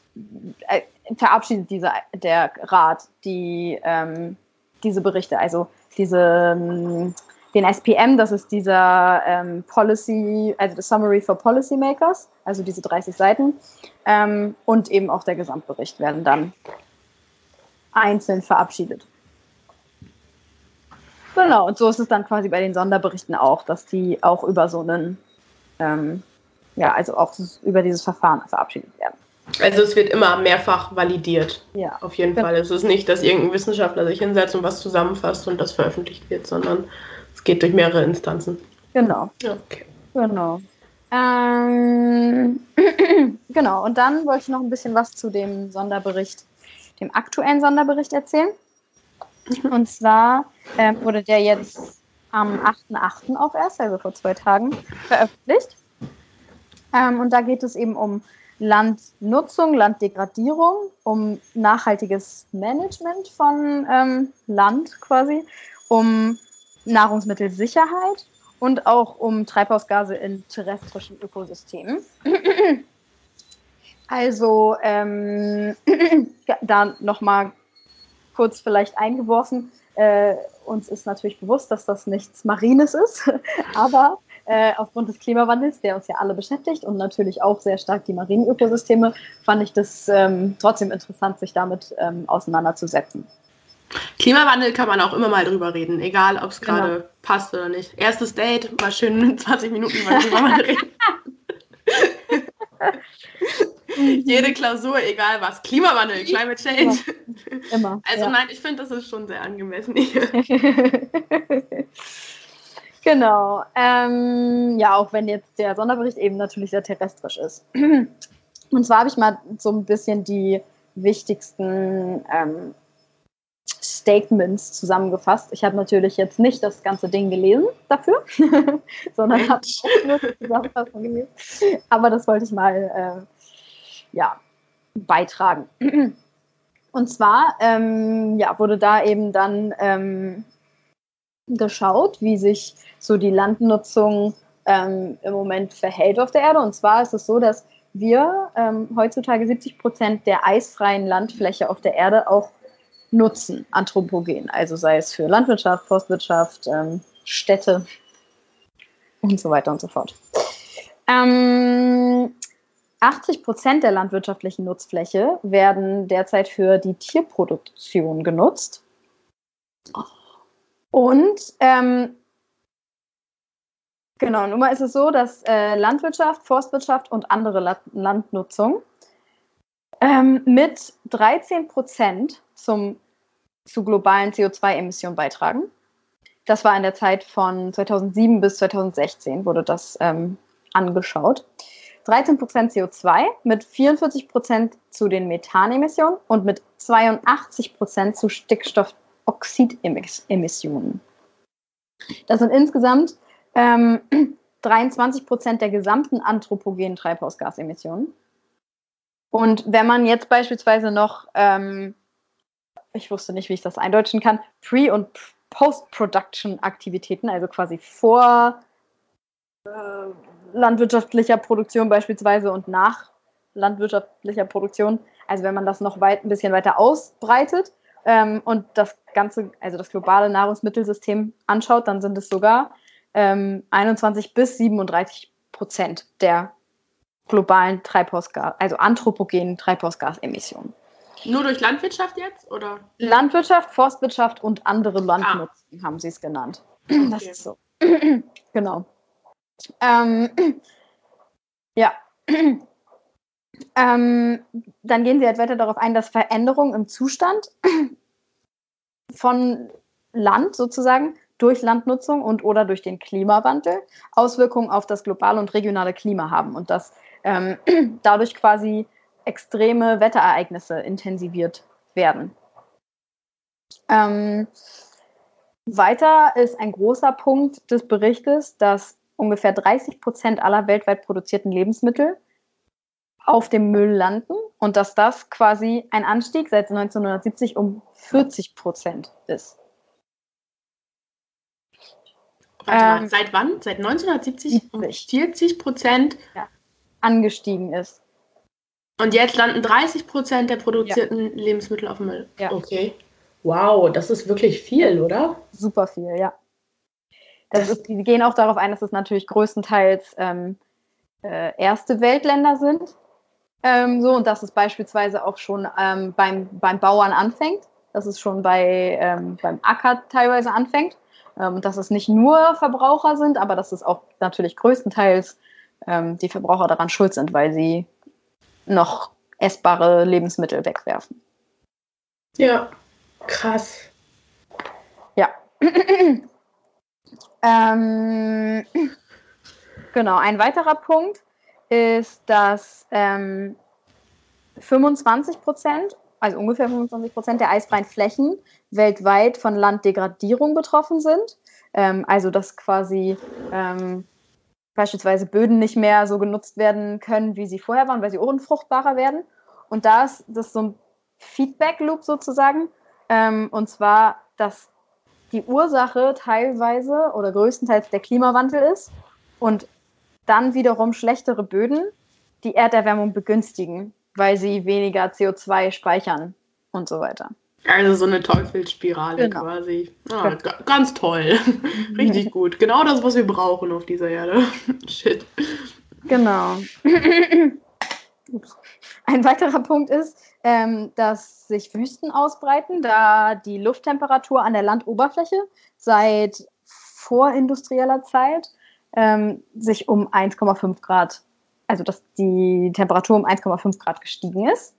äh, verabschiedet dieser, der Rat die, ähm, diese Berichte, also diese ähm, den SPM, das ist dieser ähm, Policy, also das Summary for Policymakers, also diese 30 Seiten, ähm, und eben auch der Gesamtbericht werden dann einzeln verabschiedet. Genau, und so ist es dann quasi bei den Sonderberichten auch, dass die auch über so einen, ähm, ja, also auch über dieses Verfahren verabschiedet werden. Also es wird immer mehrfach validiert. Ja. Auf jeden Fall. Es ist nicht, dass irgendein Wissenschaftler sich hinsetzt und was zusammenfasst und das veröffentlicht wird, sondern geht durch mehrere Instanzen. Genau. Okay. Genau. Ähm, [clears throat] genau, und dann wollte ich noch ein bisschen was zu dem Sonderbericht, dem aktuellen Sonderbericht erzählen. Und zwar ähm, wurde der jetzt am 8.8. auch erst, also vor zwei Tagen, veröffentlicht. Ähm, und da geht es eben um Landnutzung, Landdegradierung, um nachhaltiges Management von ähm, Land quasi, um Nahrungsmittelsicherheit und auch um Treibhausgase in terrestrischen Ökosystemen. [clears throat] Also ähm, [clears throat] da nochmal kurz vielleicht eingeworfen. Äh, uns ist natürlich bewusst, dass das nichts Marines ist, [laughs] aber äh, aufgrund des Klimawandels, der uns ja alle beschäftigt und natürlich auch sehr stark die marinen Ökosysteme, fand ich das ähm, trotzdem interessant, sich damit ähm, auseinanderzusetzen. Klimawandel kann man auch immer mal drüber reden, egal ob es genau. gerade genau. passt oder nicht. Erstes Date, mal schön [laughs] 20 Minuten drüber mal reden. [laughs] Jede Klausur, egal was. Klimawandel, Climate Change. Immer. immer also ja. nein, ich finde, das ist schon sehr angemessen hier. [laughs] genau. Ähm, ja, auch wenn jetzt der Sonderbericht eben natürlich sehr terrestrisch ist. Und zwar habe ich mal so ein bisschen die wichtigsten ähm, Statements zusammengefasst. Ich habe natürlich jetzt nicht das ganze Ding gelesen dafür, [laughs] sondern habe nur die Zusammenfassung gelesen. Aber das wollte ich mal äh, ja, beitragen. Und zwar ähm, ja, wurde da eben dann ähm, geschaut, wie sich so die Landnutzung ähm, im Moment verhält auf der Erde. Und zwar ist es so, dass wir ähm, heutzutage 70 Prozent der eisfreien Landfläche auf der Erde auch nutzen, anthropogen. Also sei es für Landwirtschaft, Forstwirtschaft, ähm, Städte und so weiter und so fort. Ähm, 80 Prozent der landwirtschaftlichen Nutzfläche werden derzeit für die Tierproduktion genutzt. Und ähm, genau, nun mal ist es so, dass äh, Landwirtschaft, Forstwirtschaft und andere La Landnutzung ähm, mit 13 Prozent zum zu globalen CO2-Emissionen beitragen. Das war in der Zeit von 2007 bis 2016, wurde das ähm, angeschaut. 13% CO2 mit 44% zu den Methanemissionen und mit 82% zu Stickstoffoxidemissionen. Das sind insgesamt ähm, 23% der gesamten anthropogenen Treibhausgasemissionen. Und wenn man jetzt beispielsweise noch, ähm, ich wusste nicht, wie ich das eindeutschen kann, Pre- und Post-Production-Aktivitäten, also quasi vor äh, landwirtschaftlicher Produktion beispielsweise und nach landwirtschaftlicher Produktion, also wenn man das noch weit, ein bisschen weiter ausbreitet ähm, und das ganze, also das globale Nahrungsmittelsystem anschaut, dann sind es sogar ähm, 21 bis 37 Prozent der globalen Treibhausgas, also anthropogenen Treibhausgasemissionen. Nur durch Landwirtschaft jetzt? Oder? Landwirtschaft, Forstwirtschaft und andere Landnutzung ah. haben sie es genannt. [clears throat] Okay. Das ist so. [clears throat] genau. Ähm, [clears throat] ja. Ähm, dann gehen sie halt weiter darauf ein, dass Veränderungen im Zustand von Land sozusagen durch Landnutzung und oder durch den Klimawandel Auswirkungen auf das globale und regionale Klima haben und dass ähm, dadurch quasi extreme Wetterereignisse intensiviert werden. Ähm, weiter ist ein großer Punkt des Berichtes, dass ungefähr 30 Prozent aller weltweit produzierten Lebensmittel auf dem Müll landen und dass das quasi ein Anstieg seit 1970 um 40 Prozent ist. Mal, ähm, seit wann? Seit 1970 um 40 Prozent ja, angestiegen ist. Und jetzt landen 30 Prozent der produzierten ja. Lebensmittel auf dem Müll. Ja. Okay. Wow, das ist wirklich viel, oder? Super viel, ja. Das ist, die gehen auch darauf ein, dass es natürlich größtenteils ähm, äh, erste Weltländer sind. Ähm, so, und dass es beispielsweise auch schon ähm, beim, beim Bauern anfängt, dass es schon bei, ähm, beim Acker teilweise anfängt. Ähm, dass es nicht nur Verbraucher sind, aber dass es auch natürlich größtenteils ähm, die Verbraucher daran schuld sind, weil sie noch essbare Lebensmittel wegwerfen. Ja, krass. Ja. [clears throat] ähm, genau, ein weiterer Punkt ist, dass ähm, 25 Prozent, also ungefähr 25 Prozent der eisfreien Flächen weltweit von Landdegradierung betroffen sind. Ähm, also dass quasi ähm, beispielsweise Böden nicht mehr so genutzt werden können, wie sie vorher waren, weil sie unfruchtbarer werden. Und da ist das so ein Feedback-Loop sozusagen. Ähm, und zwar, dass die Ursache teilweise oder größtenteils der Klimawandel ist und dann wiederum schlechtere Böden die Erderwärmung begünstigen, weil sie weniger CO2 speichern und so weiter. Also so eine Teufelsspirale genau. quasi. Ah, ja. Ganz toll. [laughs] Richtig gut. Genau das, was wir brauchen auf dieser Erde. [laughs] Shit. Genau. [laughs] Ein weiterer Punkt ist, ähm, dass sich Wüsten ausbreiten, da die Lufttemperatur an der Landoberfläche seit vorindustrieller Zeit ähm, sich um 1,5 Grad, also dass die Temperatur um 1,5 Grad gestiegen ist.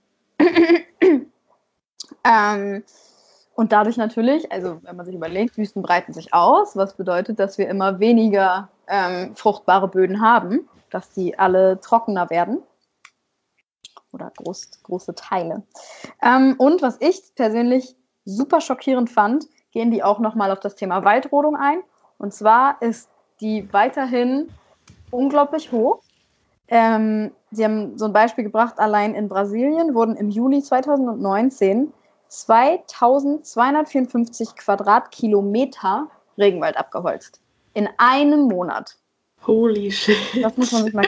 Ähm, und dadurch natürlich, also wenn man sich überlegt, Wüsten breiten sich aus, was bedeutet, dass wir immer weniger ähm, fruchtbare Böden haben, dass die alle trockener werden oder groß, große Teile. Ähm, und was ich persönlich super schockierend fand, gehen die auch nochmal auf das Thema Waldrodung ein. Und zwar ist die weiterhin unglaublich hoch. Ähm, Sie haben so ein Beispiel gebracht, allein in Brasilien wurden im Juli 2019 2254 Quadratkilometer Regenwald abgeholzt. In einem Monat. Holy shit. Das muss man sich mal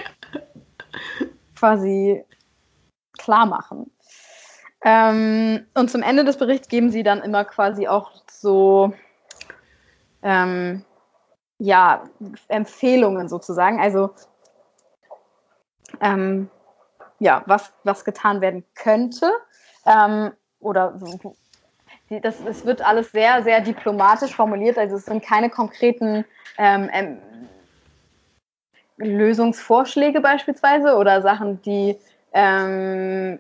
quasi klar machen. Ähm, und zum Ende des Berichts geben sie dann immer quasi auch so ähm, ja, Empfehlungen sozusagen. Also ähm, ja, was, was getan werden könnte. Ähm, oder das, es wird alles sehr, sehr diplomatisch formuliert. Also es sind keine konkreten ähm, ähm, Lösungsvorschläge beispielsweise oder Sachen, die ähm,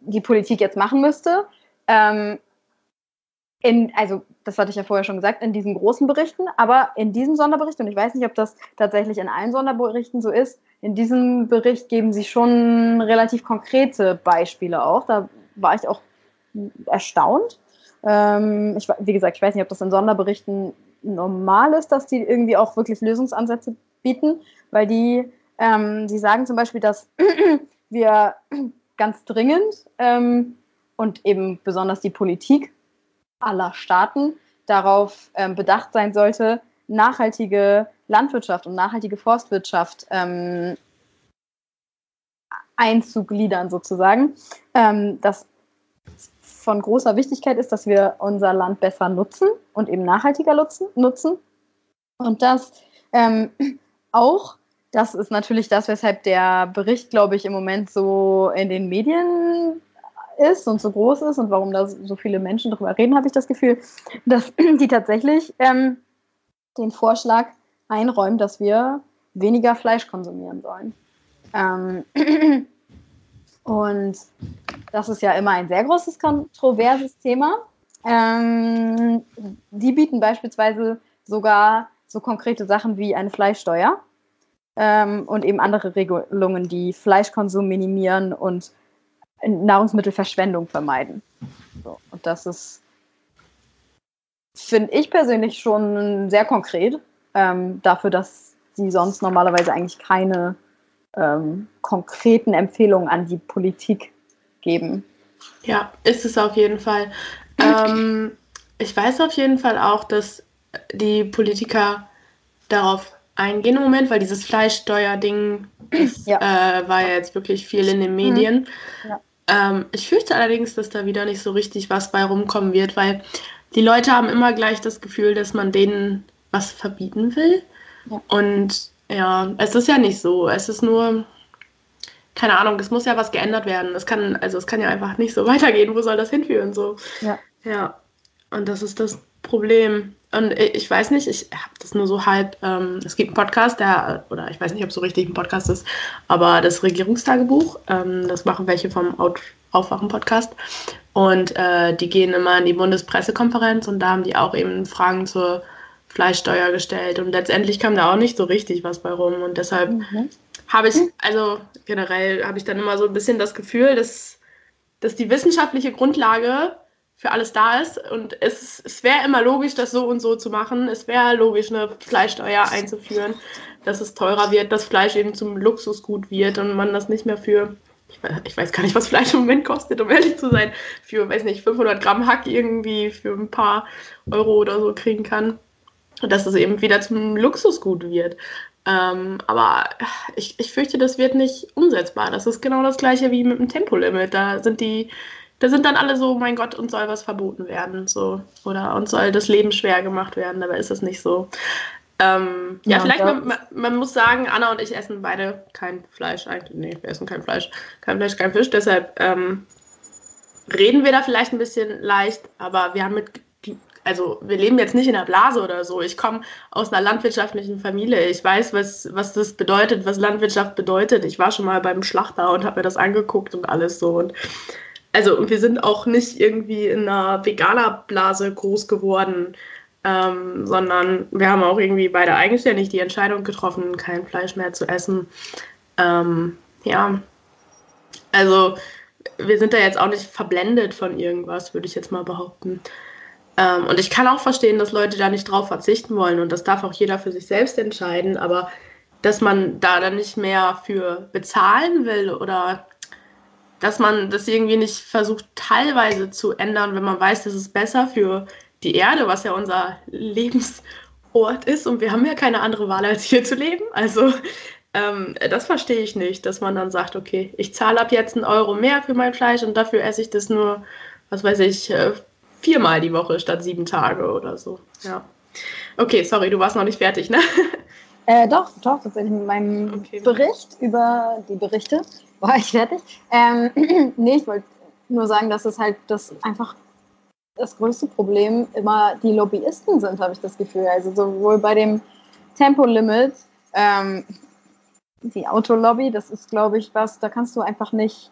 die Politik jetzt machen müsste. Ähm, in, also das hatte ich ja vorher schon gesagt, in diesen großen Berichten, aber in diesem Sonderbericht, und ich weiß nicht, ob das tatsächlich in allen Sonderberichten so ist, in diesem Bericht geben sie schon relativ konkrete Beispiele auch. Da war ich auch erstaunt. Ähm, ich, wie gesagt, ich weiß nicht, ob das in Sonderberichten normal ist, dass die irgendwie auch wirklich Lösungsansätze bieten, weil die, ähm, die sagen zum Beispiel, dass [clears throat] wir [clears throat] ganz dringend ähm, und eben besonders die Politik aller Staaten darauf ähm, bedacht sein sollte, nachhaltige Landwirtschaft und nachhaltige Forstwirtschaft ähm, einzugliedern sozusagen. Ähm, das von großer Wichtigkeit ist, dass wir unser Land besser nutzen und eben nachhaltiger nutzen. nutzen. Und das ähm, [clears throat] auch, das ist natürlich das, weshalb der Bericht, glaube ich, im Moment so in den Medien ist und so groß ist und warum da so viele Menschen darüber reden, habe ich das Gefühl, dass [clears throat] die tatsächlich ähm, den Vorschlag einräumen, dass wir weniger Fleisch konsumieren sollen. Ähm, [clears throat] und das ist ja immer ein sehr großes, kontroverses Thema. Ähm, die bieten beispielsweise sogar so konkrete Sachen wie eine Fleischsteuer ähm, und eben andere Regelungen, die Fleischkonsum minimieren und Nahrungsmittelverschwendung vermeiden. So, und das ist, finde ich persönlich schon sehr konkret ähm, dafür, dass sie sonst normalerweise eigentlich keine ähm, konkreten Empfehlungen an die Politik geben. Ja, ist es auf jeden Fall. ähm, ich weiß auf jeden Fall auch, dass die Politiker darauf eingehen im Moment, weil dieses Fleischsteuer-Ding ja. äh, war ja jetzt wirklich viel in den Medien. Mhm. Ja. Ähm, ich fürchte allerdings, dass da wieder nicht so richtig was bei rumkommen wird, weil die Leute haben immer gleich das Gefühl, dass man denen was verbieten will. Ja. Und ja, es ist ja nicht so. Es ist nur, keine Ahnung, es muss ja was geändert werden. Es kann, also es kann ja einfach nicht so [laughs] weitergehen. Wo soll das hinführen? So. Ja. Ja. Und das ist das Problem. Und ich weiß nicht, ich habe das nur so halb. Ähm, es gibt einen Podcast, der, oder ich weiß nicht, ob es so richtig ein Podcast ist, aber das Regierungstagebuch, ähm, das machen welche vom Aufwachen-Podcast. Und äh, die gehen immer in die Bundespressekonferenz und da haben die auch eben Fragen zur Fleischsteuer gestellt. Und letztendlich kam da auch nicht so richtig was bei rum. Und deshalb mhm. habe ich, also generell habe ich dann immer so ein bisschen das Gefühl, dass, dass die wissenschaftliche Grundlage für alles da ist. Und es, es wäre immer logisch, das so und so zu machen. Es wäre logisch, eine Fleischsteuer einzuführen, dass es teurer wird, dass Fleisch eben zum Luxusgut wird und man das nicht mehr für, ich weiß, ich weiß gar nicht, was Fleisch im Moment kostet, um ehrlich zu sein, für, weiß nicht, 500 Gramm Hack irgendwie für ein paar Euro oder so kriegen kann. Dass es eben wieder zum Luxusgut wird. Ähm, aber ich, ich fürchte, das wird nicht umsetzbar. Das ist genau das gleiche wie mit dem Tempolimit. Da sind die da sind dann alle so, mein Gott, uns soll was verboten werden, so. Oder uns soll das Leben schwer gemacht werden, aber ist es nicht so. Ähm, ja, ja, vielleicht, man, man, muss sagen, Anna und ich essen beide kein Fleisch. Eigentlich, nee, wir essen kein Fleisch. Kein Fleisch, kein Fisch. Deshalb ähm, reden wir da vielleicht ein bisschen leicht, aber wir haben mit, also wir leben jetzt nicht in der Blase oder so. Ich komme aus einer landwirtschaftlichen Familie. Ich weiß, was, was das bedeutet, was Landwirtschaft bedeutet. Ich war schon mal beim Schlachter und habe mir das angeguckt und alles so. Und also wir sind auch nicht irgendwie in einer Veganerblase groß geworden, ähm, sondern wir haben auch irgendwie beide eigenständig die Entscheidung getroffen, kein Fleisch mehr zu essen. Ähm, ja, also wir sind da jetzt auch nicht verblendet von irgendwas, würde ich jetzt mal behaupten. Ähm, und ich kann auch verstehen, dass Leute da nicht drauf verzichten wollen und das darf auch jeder für sich selbst entscheiden, aber dass man da dann nicht mehr für bezahlen will oder dass man das irgendwie nicht versucht, teilweise zu ändern, wenn man weiß, das ist besser für die Erde, was ja unser Lebensort ist. Und wir haben ja keine andere Wahl, als hier zu leben. Also ähm, das verstehe ich nicht, dass man dann sagt, okay, ich zahle ab jetzt einen Euro mehr für mein Fleisch und dafür esse ich das nur, was weiß ich, äh, viermal die Woche statt sieben Tage oder so. Ja. Okay, sorry, du warst noch nicht fertig, ne? [laughs] Äh, doch, doch, tatsächlich mit meinem okay. Bericht über die Berichte [laughs] war ich fertig. Ähm, [clears throat] nee, ich wollte nur sagen, dass es halt das einfach das größte Problem immer die Lobbyisten sind, habe ich das Gefühl. Also sowohl bei dem Tempolimit, ähm, die Autolobby, das ist, glaube ich, was, da kannst du einfach nicht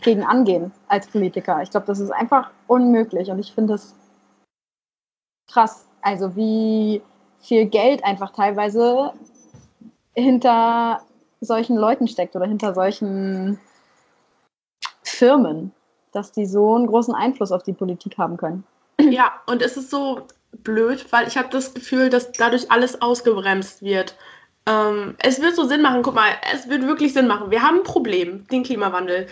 gegen angehen als Politiker. Ich glaube, das ist einfach unmöglich und ich finde es krass. Also wie viel Geld einfach teilweise hinter solchen Leuten steckt oder hinter solchen Firmen, dass die so einen großen Einfluss auf die Politik haben können. Ja, und es ist so blöd, weil ich habe das Gefühl, dass dadurch alles ausgebremst wird. Ähm, es wird so Sinn machen, guck mal, es wird wirklich Sinn machen. Wir haben ein Problem, den Klimawandel.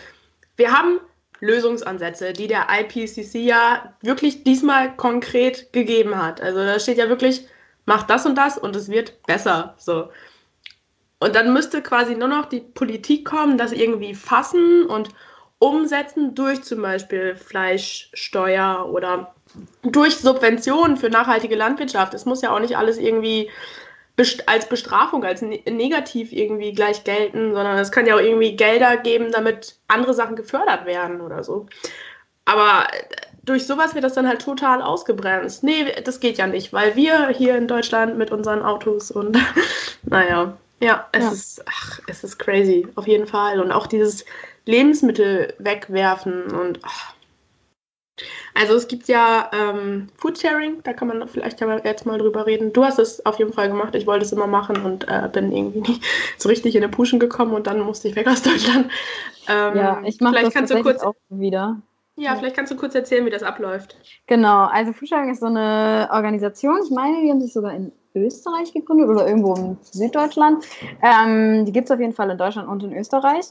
Wir haben Lösungsansätze, die der IPCC ja wirklich diesmal konkret gegeben hat. Also da steht ja wirklich, mach das und das und es wird besser. So. Und dann müsste quasi nur noch die Politik kommen, das irgendwie fassen und umsetzen durch zum Beispiel Fleischsteuer oder durch Subventionen für nachhaltige Landwirtschaft. Es muss ja auch nicht alles irgendwie als Bestrafung, als ne-, negativ irgendwie gleich gelten, sondern es kann ja auch irgendwie Gelder geben, damit andere Sachen gefördert werden oder so. Aber durch sowas wird das dann halt total ausgebremst. Nee, das geht ja nicht, weil wir hier in Deutschland mit unseren Autos und [laughs] naja, ja, es ja. ist, ach, es ist crazy, auf jeden Fall. Und auch dieses Lebensmittel wegwerfen und ach, also es gibt ja ähm, Foodsharing, da kann man vielleicht jetzt mal drüber reden. Du hast es auf jeden Fall gemacht, ich wollte es immer machen und äh, bin irgendwie nicht [laughs] so richtig in den Puschen gekommen und dann musste ich weg aus Deutschland. Ähm, ja, ich mache das kannst du kurz auch wieder. Ja, vielleicht kannst du kurz erzählen, wie das abläuft. Genau, also Foodsharing ist so eine Organisation, ich meine, die haben sich sogar in Österreich gegründet oder irgendwo in Süddeutschland. Ähm, die gibt es auf jeden Fall in Deutschland und in Österreich.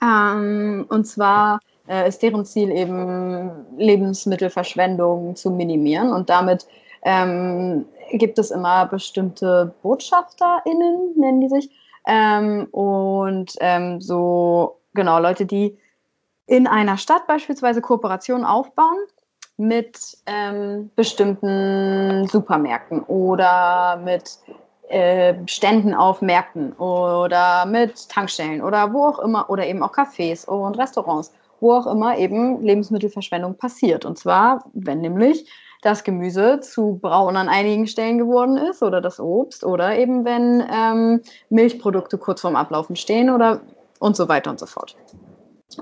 Ähm, und zwar äh, ist deren Ziel eben Lebensmittelverschwendung zu minimieren. Und damit ähm, gibt es immer bestimmte BotschafterInnen, nennen die sich, ähm, und ähm, so, genau, Leute, die in einer Stadt beispielsweise Kooperationen aufbauen mit ähm, bestimmten Supermärkten oder mit äh, Ständen auf Märkten oder mit Tankstellen oder wo auch immer oder eben auch Cafés und Restaurants wo auch immer eben Lebensmittelverschwendung passiert. Und zwar, wenn nämlich das Gemüse zu braun an einigen Stellen geworden ist oder das Obst oder eben wenn ähm, Milchprodukte kurz vorm Ablaufen stehen oder und so weiter und so fort.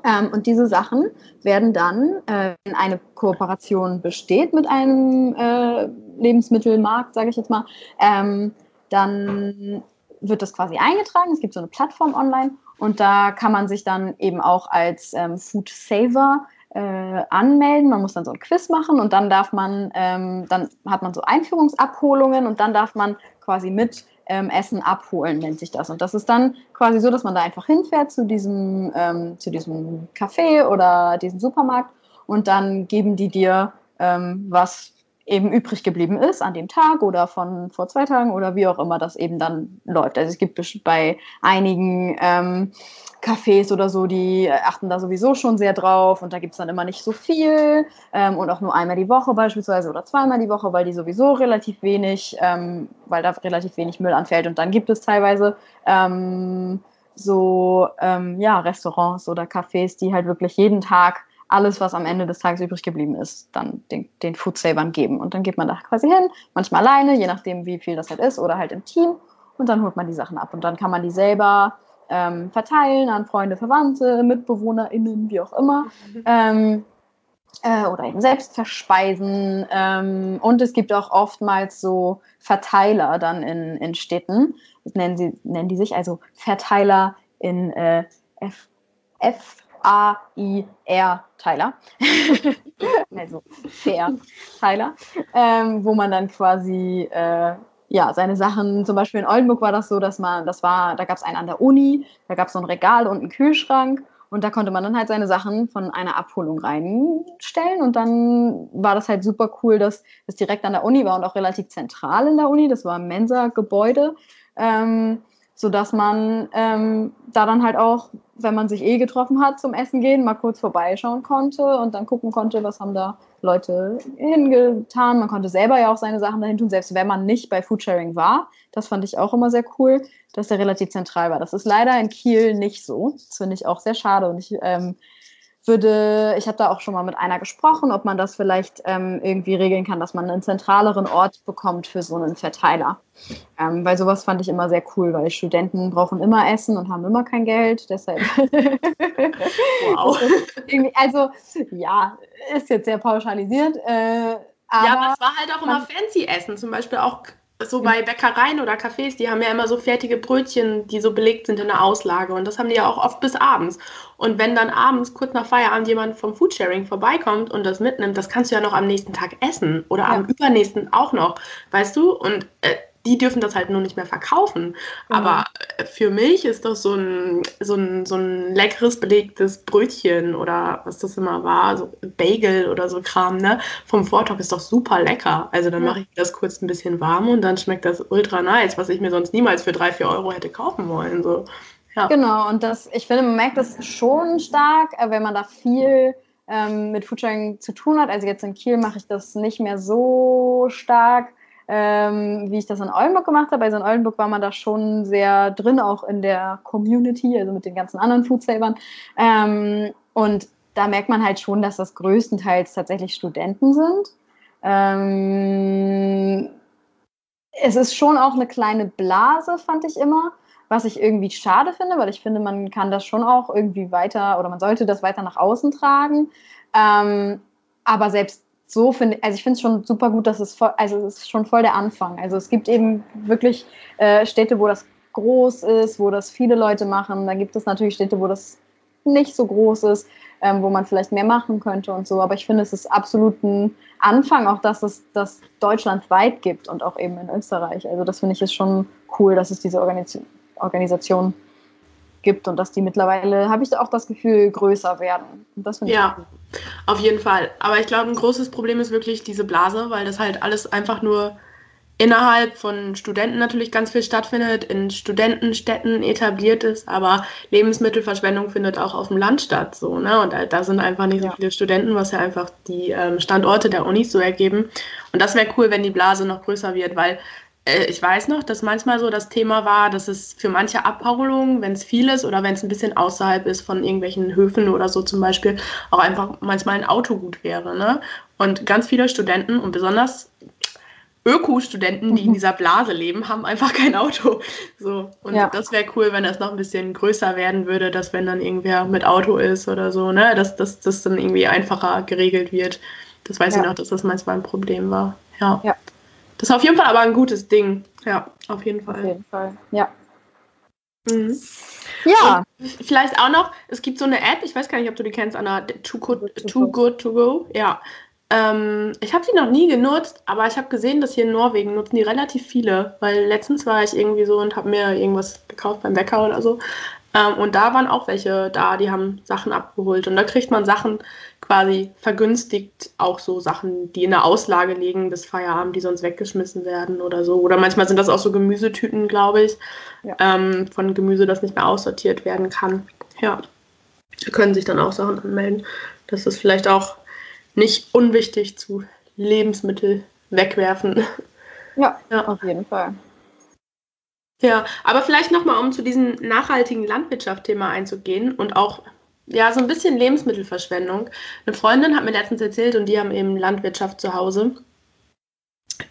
Ähm, und diese Sachen werden dann, äh, wenn eine Kooperation besteht mit einem äh, Lebensmittelmarkt, sage ich jetzt mal, ähm, dann wird das quasi eingetragen. Es gibt so eine Plattform online und da kann man sich dann eben auch als ähm, Food Saver äh, anmelden. Man muss dann so ein Quiz machen und dann darf man, ähm, dann hat man so Einführungsabholungen und dann darf man quasi mit ähm, Essen abholen, nennt sich das. Und das ist dann quasi so, dass man da einfach hinfährt zu diesem, ähm, zu diesem Café oder diesem Supermarkt und dann geben die dir ähm, was eben übrig geblieben ist an dem Tag oder von vor zwei Tagen oder wie auch immer das eben dann läuft. Also es gibt bei einigen ähm, Cafés oder so, die achten da sowieso schon sehr drauf und da gibt es dann immer nicht so viel ähm, und auch nur einmal die Woche beispielsweise oder zweimal die Woche, weil die sowieso relativ wenig, ähm, weil da relativ wenig Müll anfällt und dann gibt es teilweise ähm, so ähm, ja, Restaurants oder Cafés, die halt wirklich jeden Tag alles, was am Ende des Tages übrig geblieben ist, dann den, den Foodsavern geben. Und dann geht man da quasi hin, manchmal alleine, je nachdem, wie viel das halt ist, oder halt im Team. Und dann holt man die Sachen ab. Und dann kann man die selber ähm, verteilen an Freunde, Verwandte, MitbewohnerInnen, wie auch immer. Ähm, äh, oder eben selbst verspeisen. Ähm, und es gibt auch oftmals so Verteiler dann in, in Städten. Das nennen, sie, nennen die sich also Verteiler in äh, F, F A-I-R [laughs] also Fair Tyler, ähm, wo man dann quasi äh, ja, seine Sachen, zum Beispiel in Oldenburg war das so, dass man, das war, da gab es einen an der Uni, da gab es so ein Regal und einen Kühlschrank und da konnte man dann halt seine Sachen von einer Abholung reinstellen und dann war das halt super cool, dass es direkt an der Uni war und auch relativ zentral in der Uni, das war ein Mensa-Gebäude. Ähm, sodass man ähm, da dann halt auch, wenn man sich eh getroffen hat zum Essen gehen, mal kurz vorbeischauen konnte und dann gucken konnte, was haben da Leute hingetan. Man konnte selber ja auch seine Sachen dahin tun, selbst wenn man nicht bei Foodsharing war. Das fand ich auch immer sehr cool, dass der relativ zentral war. Das ist leider in Kiel nicht so. Das finde ich auch sehr schade und ich ähm, würde, ich habe da auch schon mal mit einer gesprochen, ob man das vielleicht ähm, irgendwie regeln kann, dass man einen zentraleren Ort bekommt für so einen Verteiler. Ähm, weil sowas fand ich immer sehr cool, weil Studenten brauchen immer Essen und haben immer kein Geld. Deshalb. [laughs] wow. also, ja, ist jetzt sehr pauschalisiert. Äh, ja, aber es war halt auch immer fancy Essen. Zum Beispiel auch so bei Bäckereien oder Cafés, die haben ja immer so fertige Brötchen, die so belegt sind in der Auslage. Und das haben die ja auch oft bis abends. Und wenn dann abends, kurz nach Feierabend, jemand vom Foodsharing vorbeikommt und das mitnimmt, das kannst du ja noch am nächsten Tag essen. Oder ja. am übernächsten auch noch. Weißt du? Und äh, die dürfen das halt nur nicht mehr verkaufen. Mhm. Aber äh, für mich ist doch so ein, so, ein, so ein leckeres belegtes Brötchen oder was das immer war, so Bagel oder so Kram, ne? Vom Vortag ist doch super lecker. Also dann mache ich das kurz ein bisschen warm und dann schmeckt das ultra nice, was ich mir sonst niemals für drei, vier Euro hätte kaufen wollen. So. Ja. Genau, und das, ich finde, man merkt das schon stark, äh, wenn man da viel ähm, mit Foodsharing zu tun hat. Also jetzt in Kiel mache ich das nicht mehr so stark, ähm, wie ich das in Oldenburg gemacht habe. Also in Oldenburg war man da schon sehr drin, auch in der Community, also mit den ganzen anderen Foodsavern. Ähm, und da merkt man halt schon, dass das größtenteils tatsächlich Studenten sind. Ähm, es ist schon auch eine kleine Blase, fand ich immer was ich irgendwie schade finde, weil ich finde, man kann das schon auch irgendwie weiter oder man sollte das weiter nach außen tragen. Ähm, aber selbst so finde also ich finde es schon super gut, dass es voll, also es ist schon voll der Anfang. Also es gibt eben wirklich äh, Städte, wo das groß ist, wo das viele Leute machen. Da gibt es natürlich Städte, wo das nicht so groß ist, ähm, wo man vielleicht mehr machen könnte und so. Aber ich finde, es ist absolut ein Anfang, auch dass es das deutschlandweit gibt und auch eben in Österreich. Also das finde ich ist schon cool, dass es diese Organisation Organisation gibt und dass die mittlerweile, habe ich auch das Gefühl, größer werden. Und das ja, ich auf jeden Fall. Aber ich glaube, ein großes Problem ist wirklich diese Blase, weil das halt alles einfach nur innerhalb von Studenten natürlich ganz viel stattfindet, in Studentenstädten etabliert ist, aber Lebensmittelverschwendung findet auch auf dem Land statt. So, ne? Und da sind einfach nicht so viele Studenten, was ja einfach die ähm, Standorte der Unis so ergeben. Und das wäre cool, wenn die Blase noch größer wird, weil ich weiß noch, dass manchmal so das Thema war, dass es für manche Abholungen, wenn es viel ist oder wenn es ein bisschen außerhalb ist von irgendwelchen Höfen oder so zum Beispiel, auch einfach manchmal ein Auto gut wäre. Ne? Und ganz viele Studenten und besonders Öko-Studenten, die in mhm. dieser Blase leben, haben einfach kein Auto. So. Und ja. das wäre cool, wenn das noch ein bisschen größer werden würde, dass wenn dann irgendwer mit Auto ist oder so, ne, dass das dann irgendwie einfacher geregelt wird. Das weiß ja. ich noch, dass das manchmal ein Problem war. Ja. ja. Das ist auf jeden Fall aber ein gutes Ding. Ja, auf jeden Fall. Auf jeden Fall, ja. Mhm. Ja. Und vielleicht auch noch, es gibt so eine App, ich weiß gar nicht, ob du die kennst, Anna, Too Good, Too Good to Go. Ja. Ähm, ich habe sie noch nie genutzt, aber ich habe gesehen, dass hier in Norwegen nutzen die relativ viele, weil letztens war ich irgendwie so und habe mir irgendwas gekauft beim Bäcker oder so. Ähm, und da waren auch welche da, die haben Sachen abgeholt. Und da kriegt man Sachen quasi vergünstigt, auch so Sachen, die in der Auslage liegen bis Feierabend, die sonst weggeschmissen werden oder so. Oder manchmal sind das auch so Gemüsetüten, glaube ich, ja. ähm, von Gemüse, das nicht mehr aussortiert werden kann. Ja, da können sich dann auch Sachen anmelden. Das ist vielleicht auch nicht unwichtig zu Lebensmittel wegwerfen. [laughs] Ja, ja. auf jeden Fall. Ja, aber vielleicht nochmal, um zu diesem nachhaltigen Landwirtschaft-Thema einzugehen und auch ja, so ein bisschen Lebensmittelverschwendung. Eine Freundin hat mir letztens erzählt, und die haben eben Landwirtschaft zu Hause,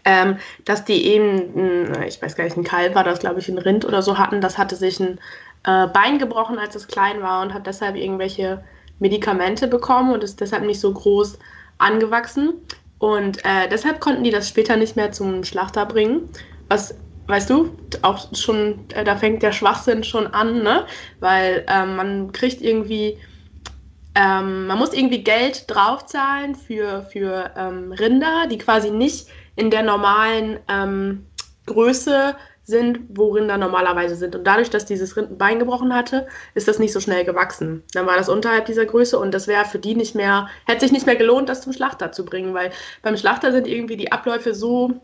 ähm, dass die eben, ich weiß gar nicht, ein Kalb war das, glaube ich, ein Rind oder so hatten. Das hatte sich ein äh, Bein gebrochen, als es klein war und hat deshalb irgendwelche Medikamente bekommen und ist deshalb nicht so groß angewachsen. Und äh, deshalb konnten die das später nicht mehr zum Schlachter bringen, was weißt du, auch schon, äh, da fängt der Schwachsinn schon an, ne? Weil ähm, man kriegt irgendwie, ähm, man muss irgendwie Geld draufzahlen für, für ähm, Rinder, die quasi nicht in der normalen ähm, Größe sind, wo Rinder normalerweise sind. Und dadurch, dass dieses Rind ein Bein gebrochen hatte, ist das nicht so schnell gewachsen. Dann war das unterhalb dieser Größe und das wäre für die nicht mehr, hätte sich nicht mehr gelohnt, das zum Schlachter zu bringen, weil beim Schlachter sind irgendwie die Abläufe so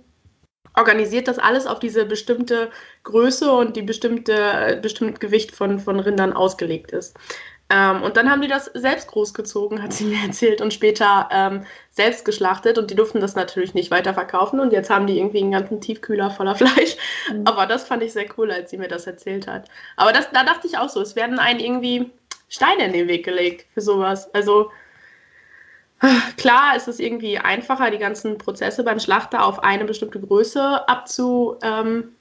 organisiert das alles auf diese bestimmte Größe und die bestimmte, bestimmte Gewicht von, von Rindern ausgelegt ist. Ähm, und dann haben die das selbst großgezogen, hat sie [laughs] mir erzählt, und später ähm, selbst geschlachtet und die durften das natürlich nicht weiterverkaufen und jetzt haben die irgendwie einen ganzen Tiefkühler voller [laughs] Fleisch. Mhm. Aber das fand ich sehr cool, als sie mir das erzählt hat. Aber das, da dachte ich auch so, es werden einen irgendwie Steine in den Weg gelegt für sowas. Also Klar ist es irgendwie einfacher, die ganzen Prozesse beim Schlachter auf eine bestimmte Größe abzu, ähm,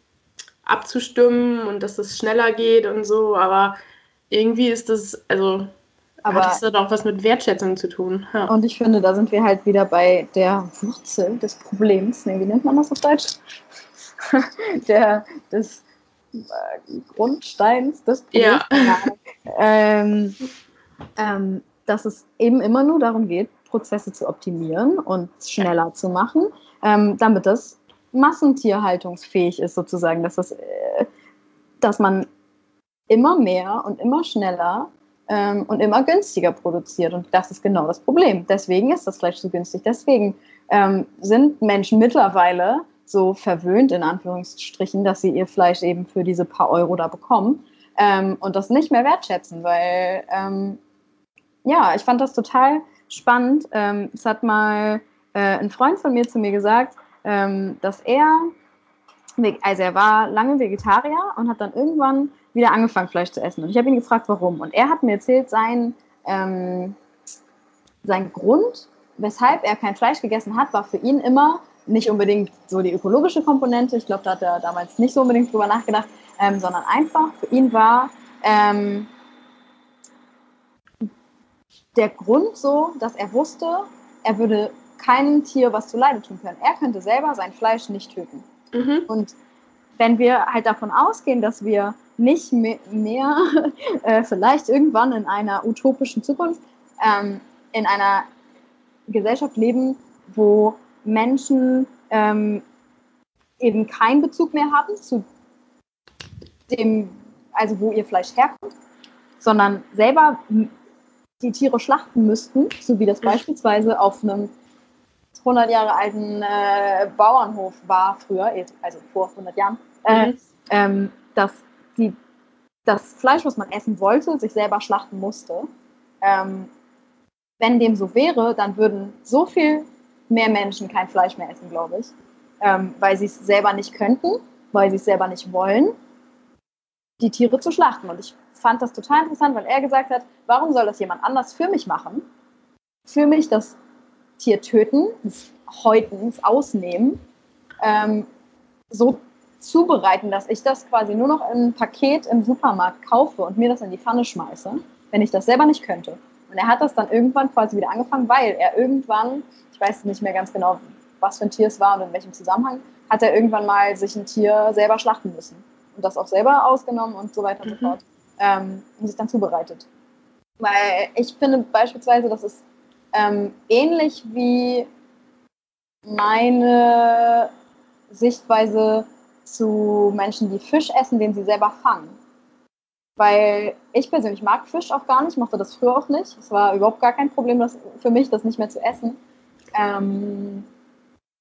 abzustimmen und dass es schneller geht und so, aber irgendwie ist das, also aber das hat auch was mit Wertschätzung zu tun. Ja. Und ich finde, da sind wir halt wieder bei der Wurzel des Problems. Nee, wie nennt man das auf Deutsch? [laughs] der, des äh, Grundsteins des Problems. Ja. ähm, ähm, dass es eben immer nur darum geht, Prozesse zu optimieren und schneller zu machen, ähm, damit das massentierhaltungsfähig ist sozusagen, dass, das, äh, dass man immer mehr und immer schneller ähm, und immer günstiger produziert. Und das ist genau das Problem. Deswegen ist das Fleisch so günstig. Deswegen ähm, sind Menschen mittlerweile so verwöhnt, in Anführungsstrichen, dass sie ihr Fleisch eben für diese paar Euro da bekommen ähm, und das nicht mehr wertschätzen, weil ähm, ja, ich fand das total spannend. Ähm, es hat mal äh, ein Freund von mir zu mir gesagt, ähm, dass er, also er war lange Vegetarier und hat dann irgendwann wieder angefangen, Fleisch zu essen. Und ich habe ihn gefragt, warum. Und er hat mir erzählt, sein, ähm, sein Grund, weshalb er kein Fleisch gegessen hat, war für ihn immer nicht unbedingt so die ökologische Komponente. Ich glaube, da hat er damals nicht so unbedingt drüber nachgedacht, ähm, sondern einfach für ihn war ähm, der Grund so, dass er wusste, er würde keinem Tier was zu Leide tun können. Er könnte selber sein Fleisch nicht töten. Mhm. Und wenn wir halt davon ausgehen, dass wir nicht mehr, mehr [laughs] äh, vielleicht irgendwann in einer utopischen Zukunft ähm, in einer Gesellschaft leben, wo Menschen ähm, eben keinen Bezug mehr haben zu dem, also wo ihr Fleisch herkommt, sondern selber die Tiere schlachten müssten, so wie das beispielsweise auf einem 100 Jahre alten äh, Bauernhof war früher, also vor 100 Jahren, äh, mhm. ähm, dass die, das Fleisch, was man essen wollte, sich selber schlachten musste. Ähm, wenn dem so wäre, dann würden so viel mehr Menschen kein Fleisch mehr essen, glaube ich, ähm, weil sie es selber nicht könnten, weil sie es selber nicht wollen, die Tiere zu schlachten. Und ich fand das total interessant, weil er gesagt hat, warum soll das jemand anders für mich machen? Für mich das Tier töten, das Häuten, das Ausnehmen, ähm, so zubereiten, dass ich das quasi nur noch ein Paket im Supermarkt kaufe und mir das in die Pfanne schmeiße, wenn ich das selber nicht könnte. Und er hat das dann irgendwann quasi wieder angefangen, weil er irgendwann, ich weiß nicht mehr ganz genau, was für ein Tier es war und in welchem Zusammenhang, hat er irgendwann mal sich ein Tier selber schlachten müssen. Und das auch selber ausgenommen und so weiter und so mhm. Ähm, und sich dann zubereitet. Weil ich finde beispielsweise, das ist ähm, ähnlich wie meine Sichtweise zu Menschen, die Fisch essen, den sie selber fangen. Weil ich persönlich mag Fisch auch gar nicht, mochte das früher auch nicht. Es war überhaupt gar kein Problem das, für mich, das nicht mehr zu essen. Ähm,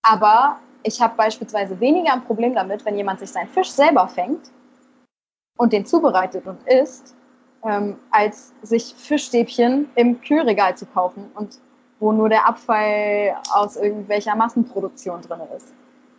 aber ich habe beispielsweise weniger ein Problem damit, wenn jemand sich seinen Fisch selber fängt und den zubereitet und isst, ähm, als sich Fischstäbchen im Kühlregal zu kaufen und wo nur der Abfall aus irgendwelcher Massenproduktion drin ist.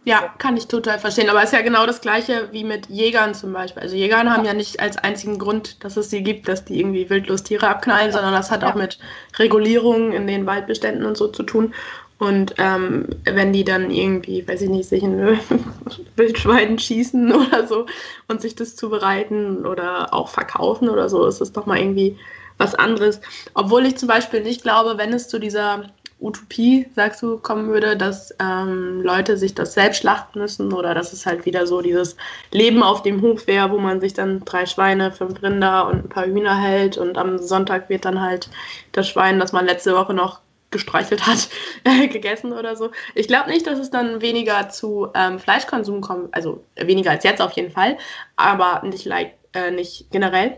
Ja, kann ich total verstehen. Aber es ist ja genau das Gleiche wie mit Jägern zum Beispiel. Also Jägern haben ja nicht als einzigen Grund, dass es sie gibt, dass die irgendwie wildlos Tiere abknallen, sondern das hat ja. auch mit Regulierungen in den Waldbeständen und so zu tun. Und ähm, wenn die dann irgendwie, weiß ich nicht, sich in [laughs] Wildschwein schießen [laughs] oder so und sich das zubereiten oder auch verkaufen oder so, ist das doch mal irgendwie was anderes. Obwohl ich zum Beispiel nicht glaube, wenn es zu dieser Utopie, sagst du, kommen würde, dass ähm, Leute sich das selbst schlachten müssen oder dass es halt wieder so dieses Leben auf dem Hof wäre, wo man sich dann drei Schweine, fünf Rinder und ein paar Hühner hält und am Sonntag wird dann halt das Schwein, das man letzte Woche noch gestreichelt hat, [laughs] gegessen oder so. Ich glaube nicht, dass es dann weniger zu ähm, Fleischkonsum kommt, also weniger als jetzt auf jeden Fall, aber nicht, like, äh, nicht generell.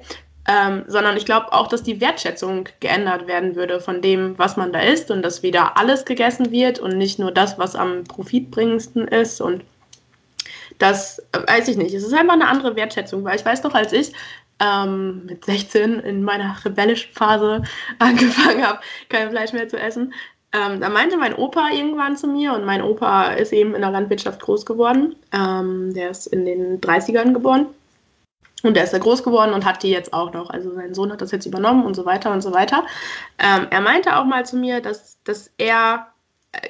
Ähm, sondern ich glaube auch, dass die Wertschätzung geändert werden würde von dem, was man da isst und dass wieder alles gegessen wird und nicht nur das, was am profitbringendsten ist und das äh, weiß ich nicht. Es ist einfach eine andere Wertschätzung, weil ich weiß noch, als ich ähm, mit 16 in meiner rebellischen Phase [laughs] angefangen habe, kein Fleisch mehr zu essen, ähm, da meinte mein Opa irgendwann zu mir, und mein Opa ist eben in der Landwirtschaft groß geworden. Ähm, der ist in den 30ern geboren. Und der ist da groß geworden und hat die jetzt auch noch. Also sein Sohn hat das jetzt übernommen und so weiter und so weiter. Ähm, er meinte auch mal zu mir, dass, dass er äh,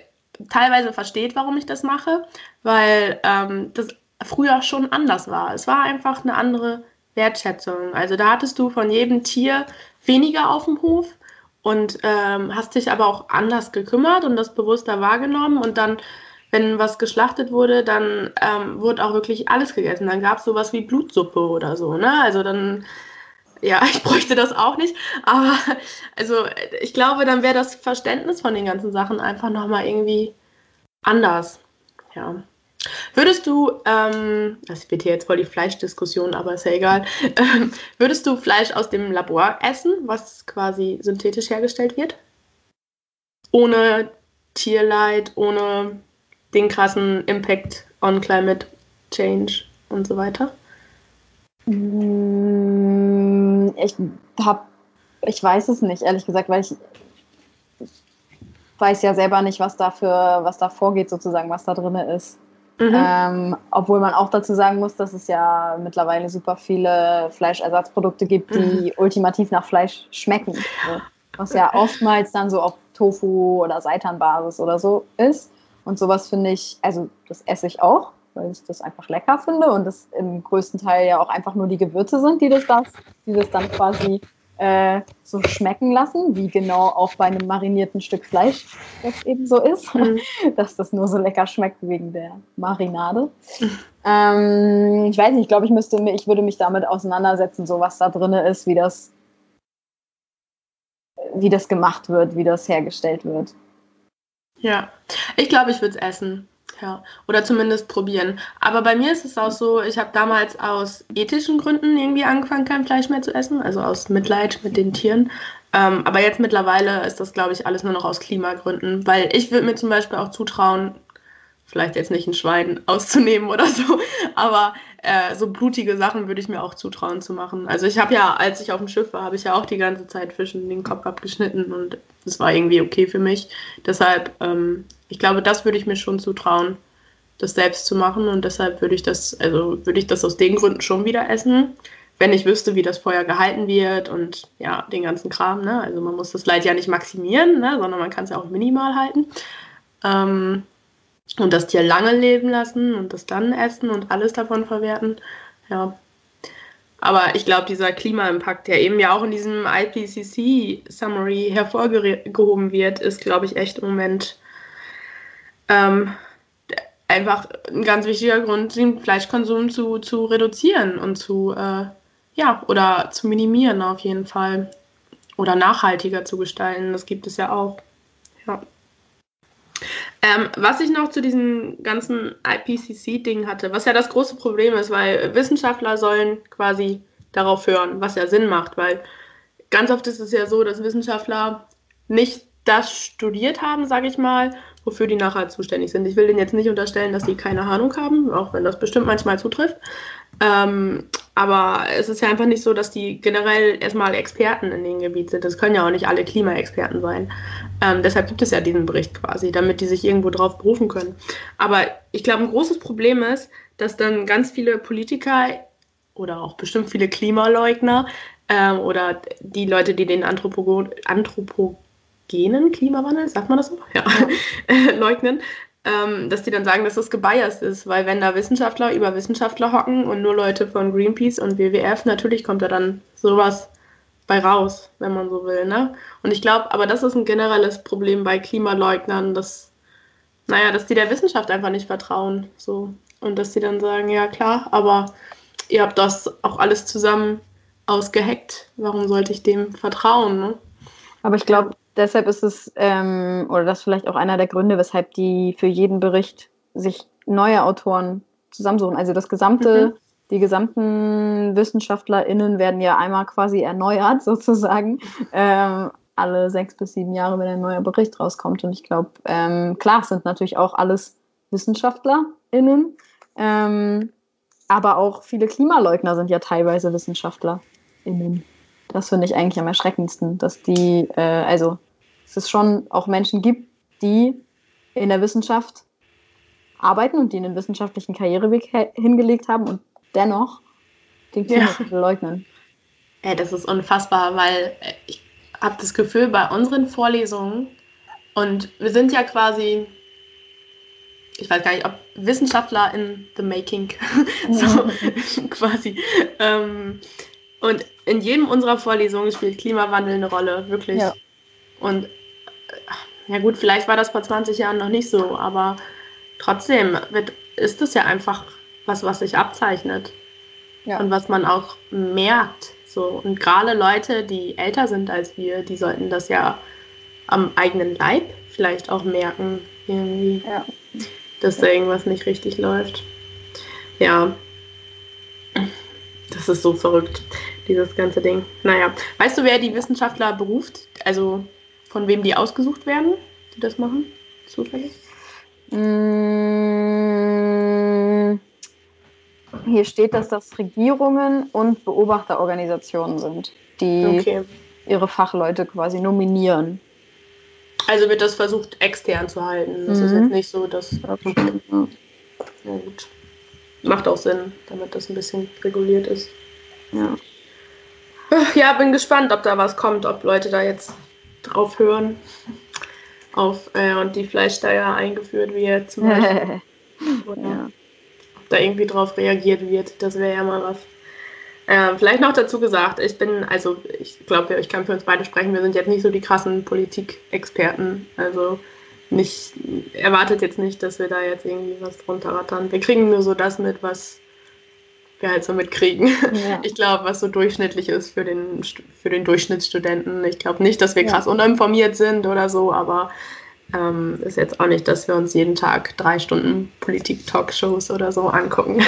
teilweise versteht, warum ich das mache, weil ähm, das früher schon anders war. Es war einfach eine andere Wertschätzung. Also da hattest du von jedem Tier weniger auf dem Hof und ähm, hast dich aber auch anders gekümmert und das bewusster wahrgenommen und dann wenn was geschlachtet wurde, dann ähm, wurde auch wirklich alles gegessen. Dann gab es sowas wie Blutsuppe oder so, ne? Also dann, ja, [laughs] ich bräuchte das auch nicht. Aber also ich glaube, dann wäre das Verständnis von den ganzen Sachen einfach nochmal irgendwie anders. Ja. Würdest du, ähm, das wird hier jetzt voll die Fleischdiskussion, aber ist ja egal, [laughs] ähm, würdest du Fleisch aus dem Labor essen, was quasi synthetisch hergestellt wird? Ohne Tierleid, ohne den krassen Impact on Climate Change und so weiter? Mm, ich hab, ich weiß es nicht, ehrlich gesagt, weil ich weiß ja selber nicht, was da was da vorgeht, sozusagen, was da drin ist. Mhm. Ähm, obwohl man auch dazu sagen muss, dass es ja mittlerweile super viele Fleischersatzprodukte gibt, die mhm. ultimativ nach Fleisch schmecken. Was ja oftmals dann so auf Tofu oder Seitanbasis oder so ist. Und sowas finde ich, also das esse ich auch, weil ich das einfach lecker finde und das im größten Teil ja auch einfach nur die Gewürze sind, die das, das, die das dann quasi äh, so schmecken lassen, wie genau auch bei einem marinierten Stück Fleisch das eben so ist, mhm. [laughs] dass das nur so lecker schmeckt wegen der Marinade. ähm, ich weiß nicht, ich glaube, ich müsste, ich würde mich damit auseinandersetzen, so was da drin ist, wie das, wie das gemacht wird, wie das hergestellt wird. Ja, ich glaube, ich würde es essen. Ja, oder zumindest probieren. Aber bei mir ist es auch so, ich habe damals aus ethischen Gründen irgendwie angefangen, kein Fleisch mehr zu essen, also aus Mitleid mit den Tieren. Ähm, aber jetzt mittlerweile ist das, glaube ich, alles nur noch aus Klimagründen, weil ich würde mir zum Beispiel auch zutrauen, vielleicht jetzt nicht ein Schwein [laughs] auszunehmen oder so, aber äh, so blutige Sachen würde ich mir auch zutrauen zu machen. Also ich habe ja, als ich auf dem Schiff war, habe ich ja auch die ganze Zeit Fischen den Kopf abgeschnitten und das war irgendwie okay für mich. Deshalb ähm, ich glaube, das würde ich mir schon zutrauen, das selbst zu machen. Und deshalb würde ich das, also würde ich das aus den Gründen schon wieder essen, wenn ich wüsste, wie das Feuer gehalten wird und ja, den ganzen Kram. Ne? Also man muss das Leid ja nicht maximieren, ne? sondern man kann es ja auch minimal halten. Ähm, und das Tier lange leben lassen und das dann essen und alles davon verwerten. Ja. Aber ich glaube, dieser Klimaimpact, der eben ja auch in diesem IPCC-Summary hervorgehoben wird, ist, glaube ich, echt im Moment ähm, einfach ein ganz wichtiger Grund, den Fleischkonsum zu, zu reduzieren und zu, äh, ja, oder zu minimieren auf jeden Fall. Oder nachhaltiger zu gestalten. Das gibt es ja auch. Ähm, was ich noch zu diesem ganzen IPCC-Ding hatte, was ja das große Problem ist, weil Wissenschaftler sollen quasi darauf hören, was ja Sinn macht, weil ganz oft ist es ja so, dass Wissenschaftler nicht das studiert haben, sage ich mal, wofür die nachher zuständig sind. Ich will denen jetzt nicht unterstellen, dass die keine Ahnung haben, auch wenn das bestimmt manchmal zutrifft. Ähm, aber es ist ja einfach nicht so, dass die generell erstmal Experten in dem Gebiet sind. Das können ja auch nicht alle Klimaexperten sein. Ähm, deshalb gibt es ja diesen Bericht quasi, damit die sich irgendwo drauf berufen können. Aber ich glaube, ein großes Problem ist, dass dann ganz viele Politiker oder auch bestimmt viele Klimaleugner ähm, oder die Leute, die den Anthropo Anthropo genen Klimawandel, sagt man das so? Ja, ja. [laughs] leugnen, ähm, dass die dann sagen, dass das gebiased ist, weil wenn da Wissenschaftler über Wissenschaftler hocken und nur Leute von Greenpeace und WWF, natürlich kommt da dann sowas bei raus, wenn man so will. Ne? Und ich glaube, aber das ist ein generelles Problem bei Klimaleugnern, dass, naja, dass die der Wissenschaft einfach nicht vertrauen. So. Und dass die dann sagen, ja klar, aber ihr habt das auch alles zusammen ausgeheckt. Warum sollte ich dem vertrauen? Ne? Aber ich glaube, deshalb ist es, ähm, oder das ist vielleicht auch einer der Gründe, weshalb die für jeden Bericht sich neue Autoren zusammensuchen. Also das gesamte, mhm. die gesamten WissenschaftlerInnen werden ja einmal quasi erneuert, [laughs] sozusagen. Ähm, alle sechs bis sieben Jahre, wenn ein neuer Bericht rauskommt. Und ich glaube, ähm, klar, es sind natürlich auch alles WissenschaftlerInnen, ähm, aber auch viele Klimaleugner sind ja teilweise WissenschaftlerInnen. Das finde ich eigentlich am erschreckendsten, dass die, äh, also dass es schon auch Menschen gibt, die in der Wissenschaft arbeiten und die einen wissenschaftlichen Karriereweg hingelegt haben und dennoch den Klimawandel ja. leugnen. Ey, das ist unfassbar, weil ich habe das Gefühl, bei unseren Vorlesungen und wir sind ja quasi, ich weiß gar nicht, ob Wissenschaftler in the making, [laughs] so quasi. Ähm, und in jedem unserer Vorlesungen spielt Klimawandel eine Rolle, wirklich. Ja. Und ja gut, vielleicht war das vor 20 Jahren noch nicht so, aber trotzdem wird, ist es ja einfach was, was sich abzeichnet. Ja. Und was man auch merkt. So. Und gerade Leute, die älter sind als wir, die sollten das ja am eigenen Leib vielleicht auch merken. Irgendwie. Ja. dass da irgendwas nicht richtig läuft. Ja, das ist so verrückt, dieses ganze Ding. Naja, weißt du, wer die Wissenschaftler beruft? Also von wem die ausgesucht werden, die das machen? Zufällig? Mm, hier steht, dass das Regierungen und Beobachterorganisationen sind, die okay. ihre Fachleute quasi nominieren. Also wird das versucht, extern zu halten. Das mhm. ist jetzt nicht so, dass. Okay. Ja, gut. Macht auch Sinn, damit das ein bisschen reguliert ist. Ja. [laughs] Ja, bin gespannt, ob da was kommt, ob Leute da jetzt drauf hören. Auf äh, und die Fleischsteuer eingeführt wird zum Beispiel. [laughs] Oder ja. ob da irgendwie drauf reagiert wird. Das wäre ja mal was. Äh, vielleicht noch dazu gesagt, ich bin, also ich glaube, ich kann für uns beide sprechen, wir sind jetzt nicht so die krassen Politikexperten. Also nicht, erwartet jetzt nicht, dass wir da jetzt irgendwie was drunter rattern. Wir kriegen nur so das mit, was wir halt so mitkriegen. Ja. Ich glaube, was so durchschnittlich ist für den, für den Durchschnittsstudenten. Ich glaube nicht, dass wir krass ja. uninformiert sind oder so, aber ähm, ist jetzt auch nicht, dass wir uns jeden Tag drei Stunden Politik-Talkshows oder so angucken.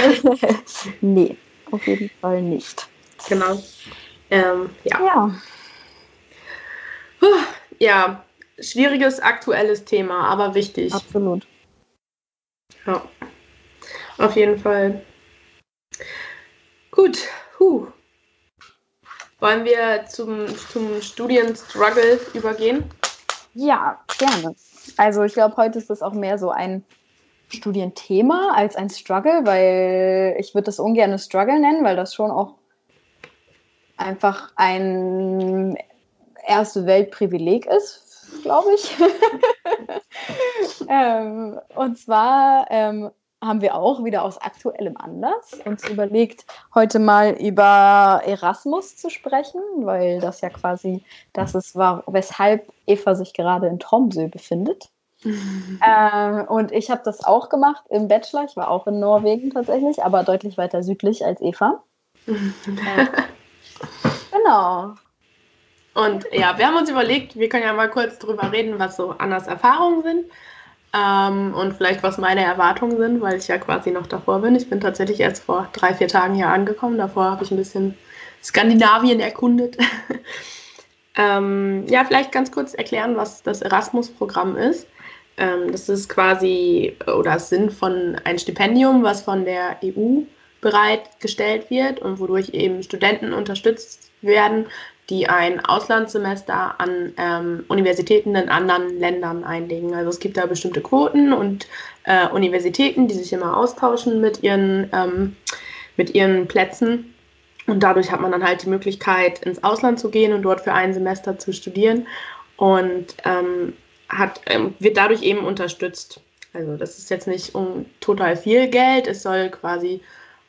[laughs] nee. Auf jeden Fall nicht. Genau. Ähm, ja. Ja. ja, schwieriges aktuelles Thema, aber wichtig. Absolut. Ja, auf jeden Fall. Gut, huh. Wollen wir zum, zum Studienstruggle übergehen? Ja, gerne. Also ich glaube, heute ist das auch mehr so ein Studienthema als ein Struggle, weil ich würde das ungern Struggle nennen, weil das schon auch einfach ein erste Weltprivileg ist, glaube ich. [laughs] ähm, und zwar ähm, haben wir auch wieder aus aktuellem Anlass uns überlegt, heute mal über Erasmus zu sprechen, weil das ja quasi das ist, war, weshalb Eva sich gerade in Tromsø befindet. [laughs] ähm, und ich habe das auch gemacht im Bachelor. Ich war auch in Norwegen tatsächlich, aber deutlich weiter südlich als Eva. äh, [laughs] genau. Und ja, wir haben uns überlegt, wir können ja mal kurz drüber reden, was so Annas Erfahrungen sind ähm, und vielleicht was meine Erwartungen sind, weil ich ja quasi noch davor bin. Ich bin tatsächlich erst vor drei, vier Tagen hier angekommen. Davor habe ich ein bisschen Skandinavien erkundet. [laughs] ähm, ja, vielleicht ganz kurz erklären, was das Erasmus-Programm ist. Ähm, das ist quasi oder Sinn von ein Stipendium, was von der EU bereitgestellt wird und wodurch eben Studenten unterstützt werden, die ein Auslandssemester an ähm, Universitäten in anderen Ländern einlegen. Also es gibt da bestimmte Quoten und äh, Universitäten, die sich immer austauschen mit ihren, ähm, mit ihren Plätzen. Und dadurch hat man dann halt die Möglichkeit, ins Ausland zu gehen und dort für ein Semester zu studieren. Und ähm, hat, ähm, wird dadurch eben unterstützt. Also das ist jetzt nicht um total viel Geld, es soll quasi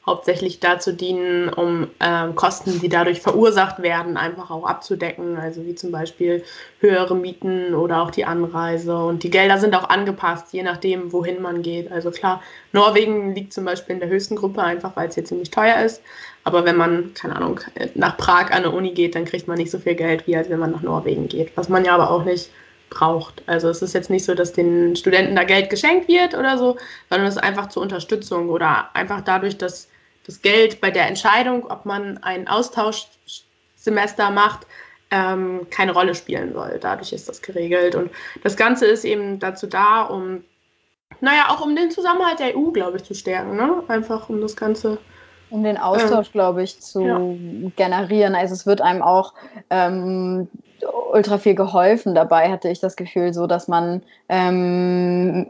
hauptsächlich dazu dienen, um äh, Kosten, die dadurch verursacht werden, einfach auch abzudecken. Also wie zum Beispiel höhere Mieten oder auch die Anreise. Und die Gelder sind auch angepasst, je nachdem, wohin man geht. Also klar, Norwegen liegt zum Beispiel in der höchsten Gruppe, einfach weil es hier ziemlich teuer ist. Aber wenn man, keine Ahnung, nach Prag an eine Uni geht, dann kriegt man nicht so viel Geld, wie als wenn man nach Norwegen geht. Was man ja aber auch nicht braucht. Also es ist jetzt nicht so, dass den Studenten da Geld geschenkt wird oder so, sondern es ist einfach zur Unterstützung oder einfach dadurch, dass das Geld bei der Entscheidung, ob man ein Austauschsemester macht, ähm, keine Rolle spielen soll. Dadurch ist das geregelt. Und das Ganze ist eben dazu da, um, naja, auch um den Zusammenhalt der EU, glaube ich, zu stärken. Ne? Einfach um das Ganze um den Austausch, ähm, glaube ich, zu ja. generieren. Also es wird einem auch ähm, ultra viel geholfen dabei, hatte ich das Gefühl, so dass man ähm,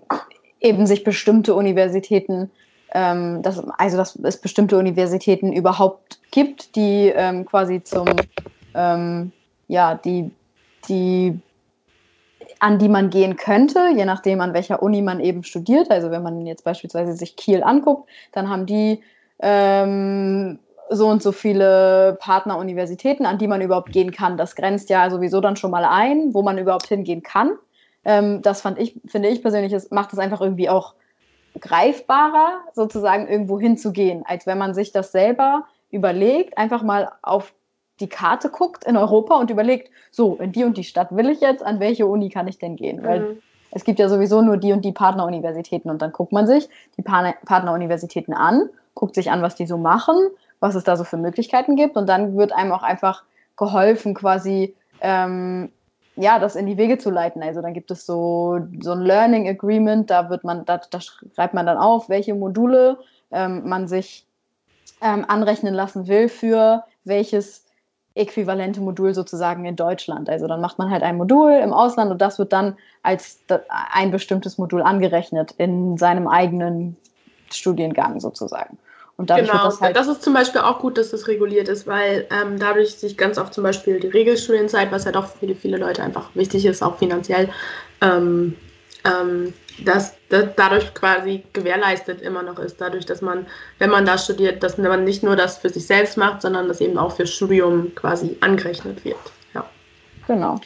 eben sich bestimmte Universitäten, ähm, dass, also dass es bestimmte Universitäten überhaupt gibt, die ähm, quasi zum, ähm, ja, die, die an die man gehen könnte, je nachdem, an welcher Uni man eben studiert. Also wenn man jetzt beispielsweise sich Kiel anguckt, dann haben die ähm, so und so viele Partneruniversitäten, an die man überhaupt gehen kann. Das grenzt ja sowieso dann schon mal ein, wo man überhaupt hingehen kann. Ähm, das fand ich, finde ich persönlich, macht es einfach irgendwie auch greifbarer, sozusagen irgendwo hinzugehen, als wenn man sich das selber überlegt, einfach mal auf die Karte guckt in Europa und überlegt, so, in die und die Stadt will ich jetzt, an welche Uni kann ich denn gehen? Mhm. Weil es gibt ja sowieso nur die und die Partneruniversitäten und dann guckt man sich die Partneruniversitäten an, guckt sich an, was die so machen, was es da so für Möglichkeiten gibt und dann wird einem auch einfach geholfen, quasi ähm, ja, das in die Wege zu leiten. Also dann gibt es so, so ein Learning Agreement, da wird man, da, da schreibt man dann auf, welche Module ähm, man sich ähm, anrechnen lassen will für welches äquivalente Modul sozusagen in Deutschland. Also dann macht man halt ein Modul im Ausland und das wird dann als ein bestimmtes Modul angerechnet in seinem eigenen Studiengang sozusagen. Und dadurch genau, das, halt das ist zum Beispiel auch gut, dass das reguliert ist, weil ähm, dadurch sich ganz oft zum Beispiel die Regelstudienzeit, was ja doch für viele, viele Leute einfach wichtig ist, auch finanziell, ähm, ähm, dass das dadurch quasi gewährleistet immer noch ist, dadurch, dass man, wenn man da studiert, dass man nicht nur das für sich selbst macht, sondern das eben auch fürs Studium quasi angerechnet wird. Ja. Genau.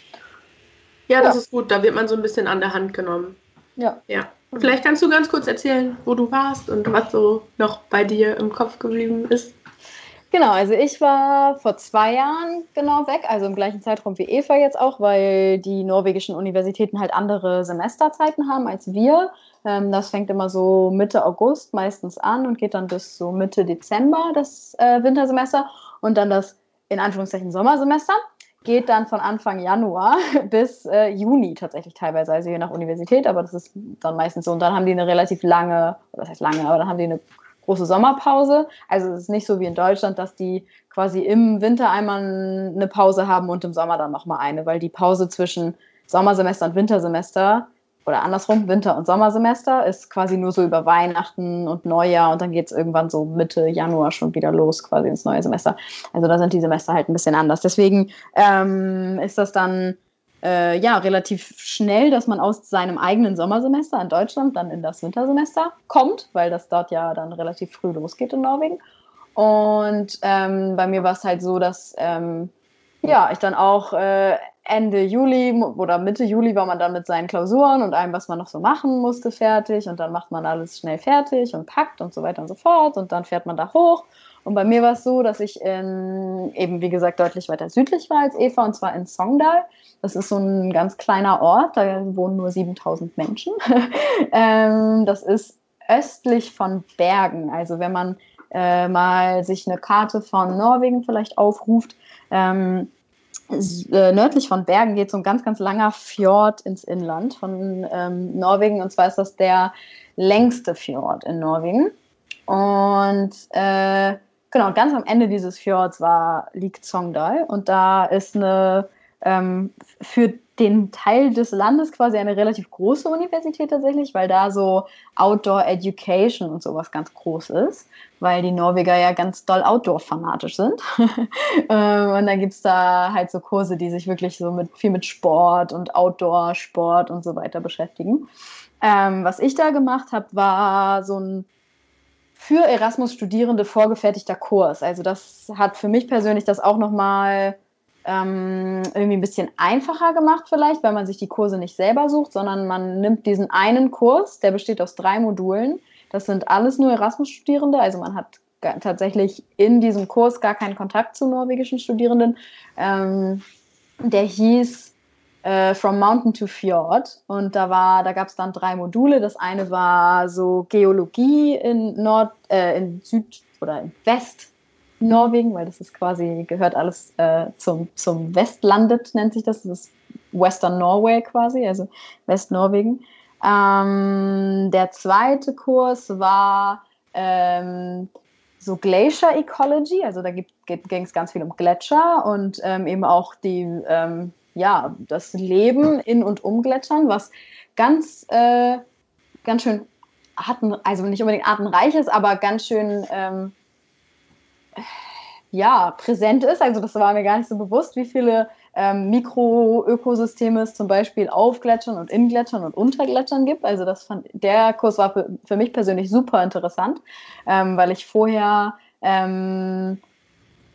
Ja, das ja. ist gut, da wird man so ein bisschen an der Hand genommen. Ja. Ja. Vielleicht kannst du ganz kurz erzählen, wo du warst und was so noch bei dir im Kopf geblieben ist. Genau, also ich war vor zwei Jahren genau weg, also im gleichen Zeitraum wie Eva jetzt auch, weil die norwegischen Universitäten halt andere Semesterzeiten haben als wir. Ähm, das fängt immer so Mitte August meistens an und geht dann bis so Mitte Dezember, das äh, Wintersemester. Und dann das in Anführungszeichen Sommersemester geht dann von Anfang Januar [laughs] bis äh, Juni tatsächlich teilweise, also je nach Universität, aber das ist dann meistens so. Und dann haben die eine relativ lange, das heißt lange, aber dann haben die eine große Sommerpause. Also es ist nicht so wie in Deutschland, dass die quasi im Winter einmal eine Pause haben und im Sommer dann nochmal eine, weil die Pause zwischen Sommersemester und Wintersemester oder andersrum, Winter- und Sommersemester ist quasi nur so über Weihnachten und Neujahr und dann geht es irgendwann so Mitte Januar schon wieder los, quasi ins neue Semester. Also da sind die Semester halt ein bisschen anders. Deswegen ähm, ist das dann äh, ja, relativ schnell, dass man aus seinem eigenen Sommersemester in Deutschland dann in das Wintersemester kommt, weil das dort ja dann relativ früh losgeht in Norwegen. Und ähm, bei mir war es halt so, dass ähm, ja, ich dann auch äh, Ende Juli oder Mitte Juli war man dann mit seinen Klausuren und allem, was man noch so machen musste, fertig. Und dann macht man alles schnell fertig und packt und so weiter und so fort. Und dann fährt man da hoch. Und bei mir war es so, dass ich in, eben, wie gesagt, deutlich weiter südlich war als Eva, und zwar in Songdal. Das ist so ein ganz kleiner Ort, da wohnen nur 7000 Menschen. [laughs] ähm, das ist östlich von Bergen. Also wenn man äh, mal sich eine Karte von Norwegen vielleicht aufruft, ähm, äh, nördlich von Bergen geht so ein ganz, ganz langer Fjord ins Inland von ähm, Norwegen. Und zwar ist das der längste Fjord in Norwegen. Und äh, genau, ganz am Ende dieses Fjords war, liegt Songdal. Und da ist eine ähm, für den Teil des Landes quasi eine relativ große Universität tatsächlich, weil da so Outdoor Education und sowas ganz groß ist, weil die Norweger ja ganz doll Outdoor-fanatisch sind. [laughs] Ähm, und dann gibt es da halt so Kurse, die sich wirklich so mit viel mit Sport und Outdoor-Sport und so weiter beschäftigen. Ähm, was ich da gemacht habe, war so ein für Erasmus-Studierende vorgefertigter Kurs. Also das hat für mich persönlich das auch nochmal ähm, irgendwie ein bisschen einfacher gemacht vielleicht, weil man sich die Kurse nicht selber sucht, sondern man nimmt diesen einen Kurs, der besteht aus drei Modulen. Das sind alles nur Erasmus-Studierende, also man hat tatsächlich in diesem Kurs gar keinen Kontakt zu norwegischen Studierenden. Ähm, der hieß äh, From Mountain to Fjord und da da gab es dann drei Module. Das eine war so Geologie in Nord, äh, in Süd oder in West Norwegen, weil das ist quasi, gehört alles äh, zum, zum Westlandet, nennt sich das. Das ist Western Norway quasi, also Westnorwegen. Ähm, der zweite Kurs war ähm, so Glacier Ecology, also da ging es ganz viel um Gletscher und ähm, eben auch die, ähm, ja, das Leben in und um Gletschern, was ganz, äh, ganz schön Arten, also nicht unbedingt artenreich ist, aber ganz schön ähm, ja, präsent ist. Also das war mir gar nicht so bewusst, wie viele ähm, Mikroökosysteme es zum Beispiel auf Gletschern und in Gletschern und unter Gletschern gibt. Also das fand, der Kurs war für, für mich persönlich super interessant, ähm, weil ich vorher ähm,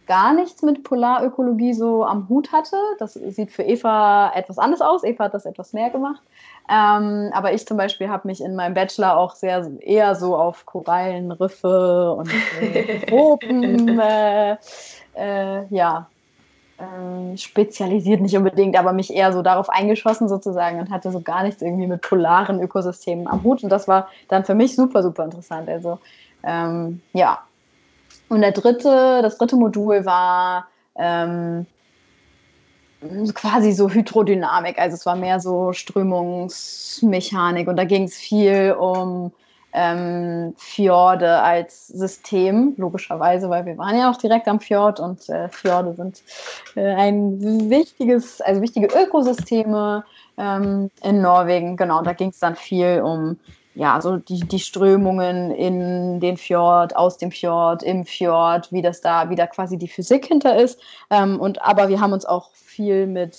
gar nichts mit Polarökologie so am Hut hatte. Das sieht für Eva etwas anders aus. Eva hat das etwas mehr gemacht. Ähm, aber ich zum Beispiel habe mich in meinem Bachelor auch sehr eher so auf Korallenriffe und äh, [laughs] Tropen äh, äh, ja, ähm, spezialisiert, nicht unbedingt, aber mich eher so darauf eingeschossen sozusagen und hatte so gar nichts irgendwie mit polaren Ökosystemen am Hut. Und das war dann für mich super, super interessant. Also ähm, ja. Und der dritte, das dritte Modul war ähm, quasi so Hydrodynamik, also es war mehr so Strömungsmechanik und da ging es viel um ähm, Fjorde als System, logischerweise, weil wir waren ja auch direkt am Fjord und äh, Fjorde sind äh, ein wichtiges, also wichtige Ökosysteme ähm, in Norwegen. Genau, da ging es dann viel um ja, so die, die Strömungen in den Fjord, aus dem Fjord, im Fjord, wie das da, wie da quasi die Physik hinter ist. Ähm, und aber wir haben uns auch viel mit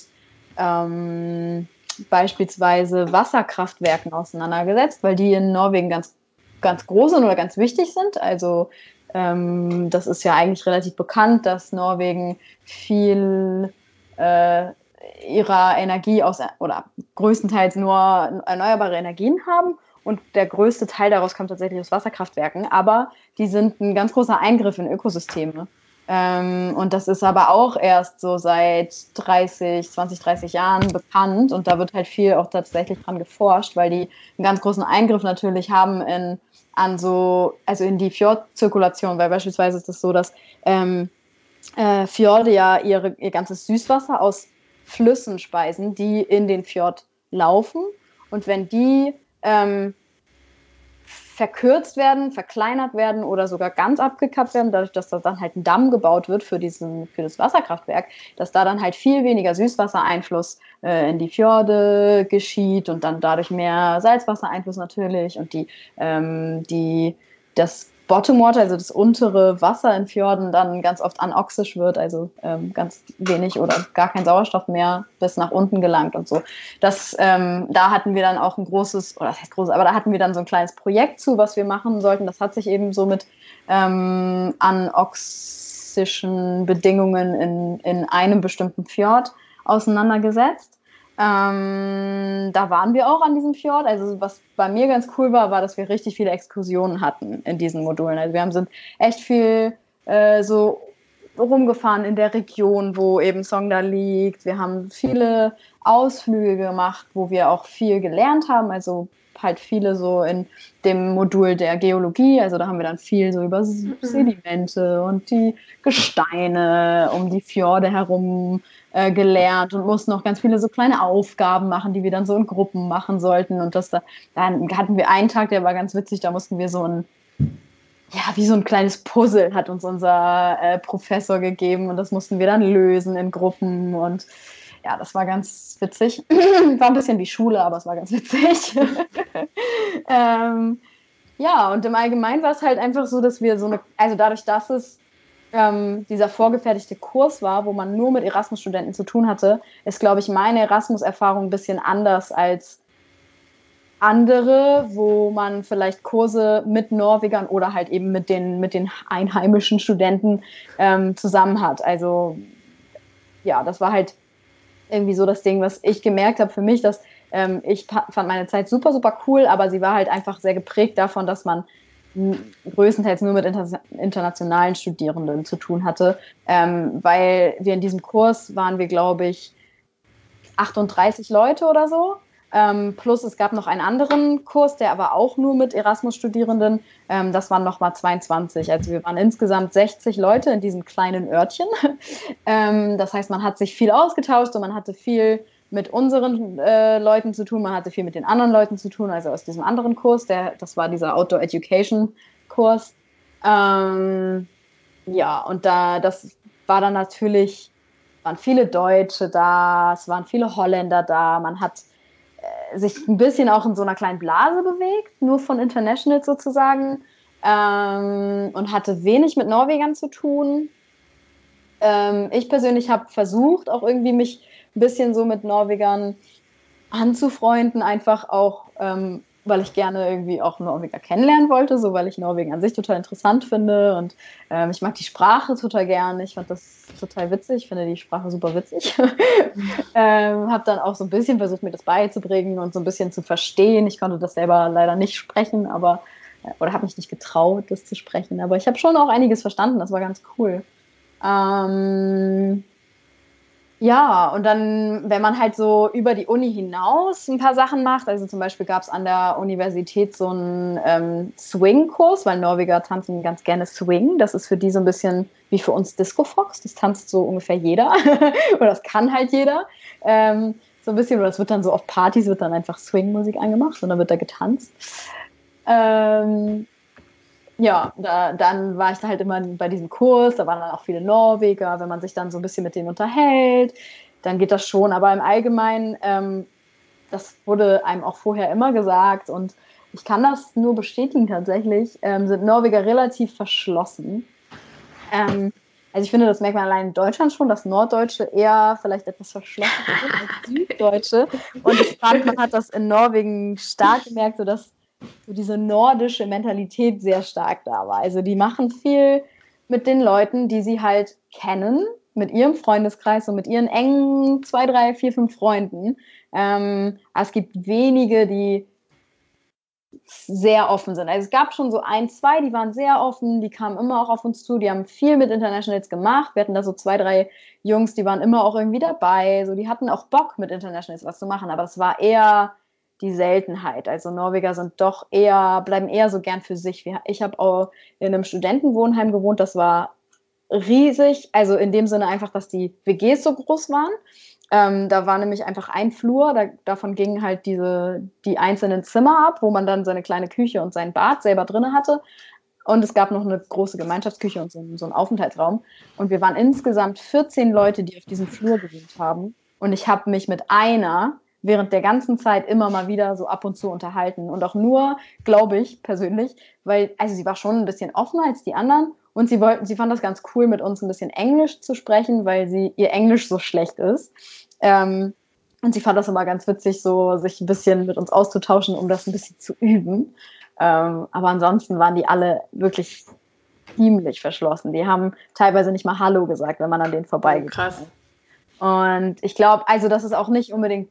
ähm, beispielsweise Wasserkraftwerken auseinandergesetzt, weil die in Norwegen ganz ganz groß sind oder ganz wichtig sind. Also ähm, das ist ja eigentlich relativ bekannt, dass Norwegen viel äh, ihrer Energie aus oder größtenteils nur erneuerbare Energien haben. Und der größte Teil daraus kommt tatsächlich aus Wasserkraftwerken. Aber die sind ein ganz großer Eingriff in Ökosysteme. Ähm, und das ist aber auch erst so seit 30, 20, 30 Jahren bekannt. Und da wird halt viel auch tatsächlich dran geforscht, weil die einen ganz großen Eingriff natürlich haben in an so, also in die Fjordzirkulation, weil beispielsweise ist es das so, dass ähm, äh, Fjorde ja ihre, ihr ganzes Süßwasser aus Flüssen speisen, die in den Fjord laufen. Und wenn die ähm, verkürzt werden, verkleinert werden oder sogar ganz abgekappt werden, dadurch, dass da dann halt ein Damm gebaut wird für, diesen, für das Wasserkraftwerk, dass da dann halt viel weniger Süßwassereinfluss äh, in die Fjorde geschieht und dann dadurch mehr Salzwassereinfluss natürlich und die, ähm, die, das Bottom Water, also das untere Wasser in Fjorden, dann ganz oft anoxisch wird, also ähm, ganz wenig oder gar kein Sauerstoff mehr bis nach unten gelangt und so. Das, ähm, da hatten wir dann auch ein großes, oder das heißt großes, aber da hatten wir dann so ein kleines Projekt zu, was wir machen sollten. Das hat sich eben so mit ähm, anoxischen Bedingungen in, in einem bestimmten Fjord auseinandergesetzt. Ähm, da waren wir auch an diesem Fjord. Also was bei mir ganz cool war, war, dass wir richtig viele Exkursionen hatten in diesen Modulen. Also wir haben sind echt viel äh, so rumgefahren in der Region, wo eben Songda liegt. Wir haben viele Ausflüge gemacht, wo wir auch viel gelernt haben. Also halt viele so in dem Modul der Geologie. Also da haben wir dann viel so über mhm. Sedimente und die Gesteine um die Fjorde herum äh, gelernt und mussten auch ganz viele so kleine Aufgaben machen, die wir dann so in Gruppen machen sollten. Und das da, dann hatten wir einen Tag, der war ganz witzig, da mussten wir so ein, ja, wie so ein kleines Puzzle hat uns unser äh, Professor gegeben und das mussten wir dann lösen in Gruppen und ja, das war ganz witzig. [clears throat] war ein bisschen wie Schule, aber es war ganz witzig. [laughs] ähm, ja, und im Allgemeinen war es halt einfach so, dass wir so eine, also dadurch, dass es ähm, dieser vorgefertigte Kurs war, wo man nur mit Erasmus-Studenten zu tun hatte, ist, glaube ich, meine Erasmus-Erfahrung ein bisschen anders als andere, wo man vielleicht Kurse mit Norwegern oder halt eben mit den, mit den einheimischen Studenten ähm, zusammen hat. Also ja, das war halt irgendwie so das Ding, was ich gemerkt habe für mich, dass ähm, ich fand meine Zeit super, super cool, aber sie war halt einfach sehr geprägt davon, dass man größtenteils nur mit inter internationalen Studierenden zu tun hatte, ähm, weil wir in diesem Kurs waren wir, glaube ich, 38 Leute oder so. Ähm, plus es gab noch einen anderen Kurs, der aber auch nur mit Erasmus-Studierenden, ähm, das waren nochmal 22. Also wir waren insgesamt 60 Leute in diesem kleinen Örtchen. [laughs] Ähm, das heißt, man hat sich viel ausgetauscht und man hatte viel mit unseren äh, Leuten zu tun, man hatte viel mit den anderen Leuten zu tun, also aus diesem anderen Kurs, der, das war dieser Outdoor Education Kurs. Ähm, ja, und da, das war dann natürlich, waren viele Deutsche da, es waren viele Holländer da, man hat sich ein bisschen auch in so einer kleinen Blase bewegt, nur von International sozusagen, ähm, und hatte wenig mit Norwegern zu tun. Ähm, ich persönlich habe versucht, auch irgendwie mich ein bisschen so mit Norwegern anzufreunden, einfach auch, ähm, weil ich gerne irgendwie auch Norweger kennenlernen wollte, so weil ich Norwegen an sich total interessant finde und ähm, ich mag die Sprache total gerne. Ich fand das total witzig, ich finde die Sprache super witzig. [laughs] ähm, habe dann auch so ein bisschen versucht, mir das beizubringen und so ein bisschen zu verstehen. Ich konnte das selber leider nicht sprechen, aber oder habe mich nicht getraut, das zu sprechen. Aber ich habe schon auch einiges verstanden. Das war ganz cool. Ähm, Ja, und dann, wenn man halt so über die Uni hinaus ein paar Sachen macht, also zum Beispiel gab es an der Universität so einen ähm, Swing-Kurs, weil Norweger tanzen ganz gerne Swing. Das ist für die so ein bisschen wie für uns Disco Fox. Das tanzt so ungefähr jeder [laughs] oder das kann halt jeder. Ähm, so ein bisschen, oder das wird dann so auf Partys, wird dann einfach Swing-Musik angemacht und dann wird da getanzt. Ähm, ja, da, dann war ich da halt immer bei diesem Kurs, da waren dann auch viele Norweger, wenn man sich dann so ein bisschen mit denen unterhält, dann geht das schon. Aber im Allgemeinen, ähm, das wurde einem auch vorher immer gesagt und ich kann das nur bestätigen tatsächlich, ähm, sind Norweger relativ verschlossen. Ähm, also ich finde, das merkt man allein in Deutschland schon, dass Norddeutsche eher vielleicht etwas verschlossen sind als [laughs] Süddeutsche. Und ich fand, man hat das in Norwegen stark gemerkt, sodass so diese nordische Mentalität sehr stark da war. Also die machen viel mit den Leuten, die sie halt kennen, mit ihrem Freundeskreis und mit ihren engen zwei, drei, vier, fünf Freunden. Ähm, es gibt wenige, die sehr offen sind. Also es gab schon so ein, zwei, die waren sehr offen, die kamen immer auch auf uns zu, die haben viel mit Internationals gemacht. Wir hatten da so zwei, drei Jungs, die waren immer auch irgendwie dabei. So, die hatten auch Bock, mit Internationals was zu machen, aber es war eher die Seltenheit. Also Norweger sind doch eher, bleiben eher so gern für sich. Ich habe auch in einem Studentenwohnheim gewohnt, das war riesig, also in dem Sinne einfach, dass die WGs so groß waren. Ähm, da war nämlich einfach ein Flur, da, davon gingen halt diese, die einzelnen Zimmer ab, wo man dann seine kleine Küche und sein Bad selber drin hatte. Und es gab noch eine große Gemeinschaftsküche und so, so einen Aufenthaltsraum. Und wir waren insgesamt 14 Leute, die auf diesem Flur gewohnt haben. Und ich habe mich mit einer während der ganzen Zeit immer mal wieder so ab und zu unterhalten. Und auch nur, glaube ich persönlich, weil, also sie war schon ein bisschen offener als die anderen und sie wollten, sie fand das ganz cool, mit uns ein bisschen Englisch zu sprechen, weil sie ihr Englisch so schlecht ist. Ähm, und sie fand das immer ganz witzig, so sich ein bisschen mit uns auszutauschen, um das ein bisschen zu üben. Ähm, aber ansonsten waren die alle wirklich ziemlich verschlossen. Die haben teilweise nicht mal Hallo gesagt, wenn man an denen vorbeigeht. Krass. Und ich glaube, also das ist auch nicht unbedingt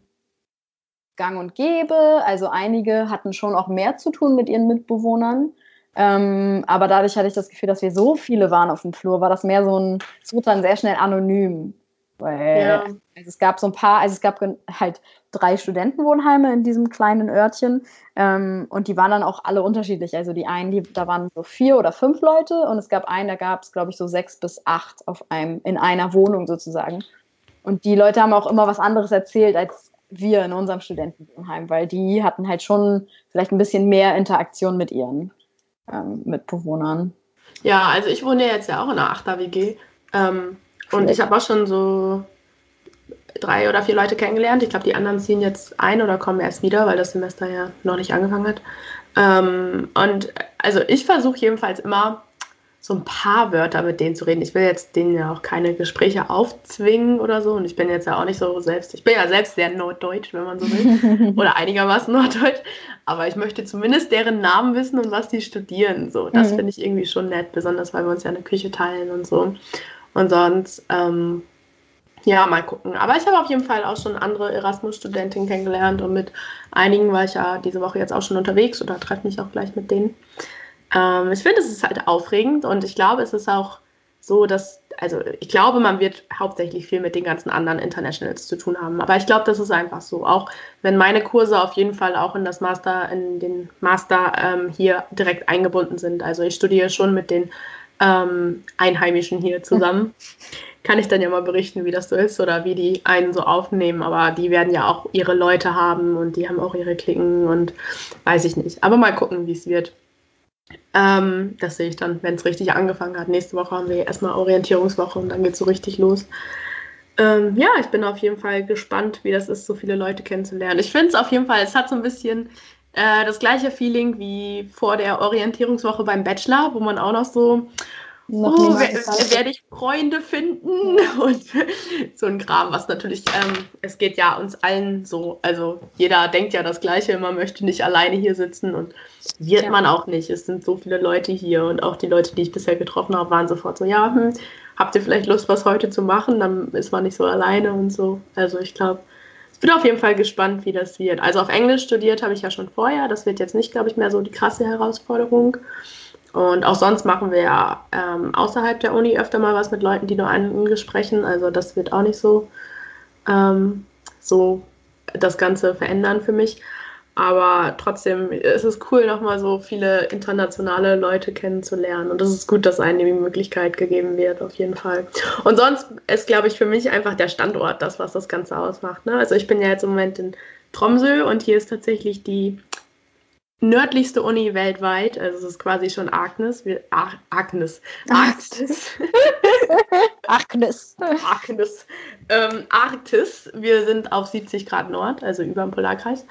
gang und gäbe. Also einige hatten schon auch mehr zu tun mit ihren Mitbewohnern. Ähm, aber dadurch hatte ich das Gefühl, dass wir so viele waren auf dem Flur, war das mehr so ein, es wurde dann sehr schnell anonym. Weil, ja. also es gab so ein paar, also es gab halt drei Studentenwohnheime in diesem kleinen Örtchen ähm, und die waren dann auch alle unterschiedlich. Also die einen, die, da waren so vier oder fünf Leute und es gab einen, da gab es, glaube ich, so sechs bis acht auf einem, in einer Wohnung sozusagen. Und die Leute haben auch immer was anderes erzählt als wir in unserem Studentenwohnheim, weil die hatten halt schon vielleicht ein bisschen mehr Interaktion mit ihren ähm, Mitbewohnern. Ja, also ich wohne jetzt ja auch in einer 8er WG ähm, und ich habe auch schon so drei oder vier Leute kennengelernt. Ich glaube, die anderen ziehen jetzt ein oder kommen erst wieder, weil das Semester ja noch nicht angefangen hat. Ähm, und also ich versuche jedenfalls immer so ein paar Wörter mit denen zu reden. Ich will jetzt denen ja auch keine Gespräche aufzwingen oder so. Und ich bin jetzt ja auch nicht so selbst, ich bin ja selbst sehr norddeutsch, wenn man so will. [laughs] oder einigermaßen norddeutsch. Aber ich möchte zumindest deren Namen wissen und was die studieren. So, das mhm. finde ich irgendwie schon nett, besonders weil wir uns ja eine Küche teilen und so. Und sonst, ähm, ja, mal gucken. Aber ich habe auf jeden Fall auch schon andere Erasmus-Studentinnen kennengelernt und mit einigen war ich ja diese Woche jetzt auch schon unterwegs oder treffe mich auch gleich mit denen. Ähm, ich finde, es ist halt aufregend und ich glaube, es ist auch so, dass, also ich glaube, man wird hauptsächlich viel mit den ganzen anderen Internationals zu tun haben. Aber ich glaube, das ist einfach so. Auch wenn meine Kurse auf jeden Fall auch in das Master, in den Master ähm, hier direkt eingebunden sind. Also ich studiere schon mit den ähm, Einheimischen hier zusammen. [laughs] Kann ich dann ja mal berichten, wie das so ist oder wie die einen so aufnehmen. Aber die werden ja auch ihre Leute haben und die haben auch ihre Klicken und weiß ich nicht. Aber mal gucken, wie es wird. Ähm, das sehe ich dann, wenn es richtig angefangen hat. Nächste Woche haben wir erstmal Orientierungswoche und dann geht es so richtig los. Ähm, ja, ich bin auf jeden Fall gespannt, wie das ist, so viele Leute kennenzulernen. Ich finde es auf jeden Fall, es hat so ein bisschen äh, das gleiche Feeling wie vor der Orientierungswoche beim Bachelor, wo man auch noch so oh, werde ich Freunde finden [laughs] und so ein Kram, was natürlich, ähm, es geht ja uns allen so, also jeder denkt ja das Gleiche, man möchte nicht alleine hier sitzen und wird ja. man auch nicht. Es sind so viele Leute hier und auch die Leute, die ich bisher getroffen habe, waren sofort so, ja, hm, habt ihr vielleicht Lust, was heute zu machen? Dann ist man nicht so alleine und so. Also ich glaube, ich bin auf jeden Fall gespannt, wie das wird. Also auf Englisch studiert habe ich ja schon vorher, das wird jetzt nicht, glaube ich, mehr so die krasse Herausforderung. Und auch sonst machen wir ja ähm, außerhalb der Uni öfter mal was mit Leuten, die nur Englisch sprechen. Also das wird auch nicht so ähm, so das Ganze verändern für mich. Aber trotzdem ist es cool, nochmal so viele internationale Leute kennenzulernen. Und es ist gut, dass einem die Möglichkeit gegeben wird, auf jeden Fall. Und sonst ist, glaube ich, für mich einfach der Standort das, was das Ganze ausmacht. Ne? Also ich bin ja jetzt im Moment in Tromsø und hier ist tatsächlich die nördlichste Uni weltweit. Also es ist quasi schon Agnes. Wir, Ag Agnes. Arktis. [laughs] Agnes. Agnes. Ähm, Arktis. Wir sind auf 70 Grad Nord, also über dem Polarkreis.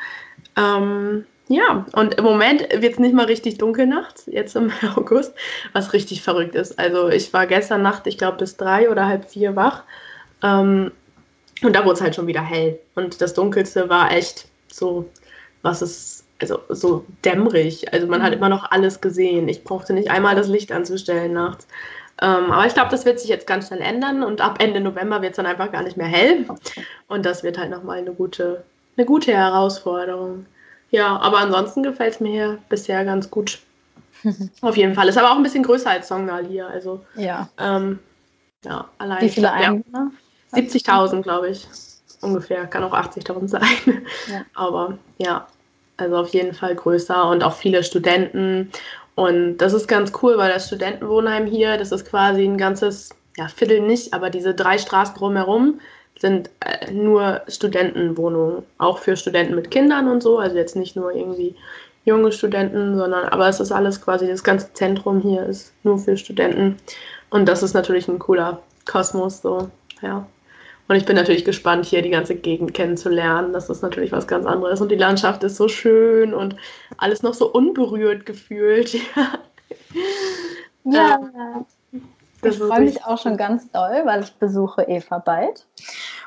Ähm, ja, und im Moment wird es nicht mal richtig dunkel nachts, jetzt im [laughs] August, was richtig verrückt ist. Also ich war gestern Nacht, ich glaube, bis drei oder halb vier wach. Ähm, und da wurde es halt schon wieder hell. Und das Dunkelste war echt so, was es, also so dämmerig. Also man hat mhm. immer noch alles gesehen. Ich brauchte nicht einmal das Licht anzustellen nachts. Ähm, aber ich glaube, das wird sich jetzt ganz schnell ändern und ab Ende November wird es dann einfach gar nicht mehr hell. Und das wird halt nochmal eine gute eine gute Herausforderung. Ja, aber ansonsten gefällt es mir hier bisher ganz gut. [laughs] Auf jeden Fall. Ist aber auch ein bisschen größer als Songal hier. Also, ja. Ähm, ja, allein. Wie viele Einwohner? Ja, 70.000, glaube ich. Ungefähr. Kann auch 80.000 sein. Ja. Aber ja, also auf jeden Fall größer und auch viele Studenten. Und das ist ganz cool, weil das Studentenwohnheim hier, das ist quasi ein ganzes, ja, Viertel nicht, aber diese drei Straßen drumherum sind äh, nur Studentenwohnungen, auch für Studenten mit Kindern und so, also jetzt nicht nur irgendwie junge Studenten, sondern aber es ist alles quasi, das ganze Zentrum hier ist nur für Studenten und das ist natürlich ein cooler Kosmos, so, ja. Und ich bin natürlich gespannt, hier die ganze Gegend kennenzulernen. Das ist natürlich was ganz anderes. Und die Landschaft ist so schön und alles noch so unberührt gefühlt. [laughs] Ja. ja. Ich freue mich auch schon ganz doll, weil ich besuche Eva bald.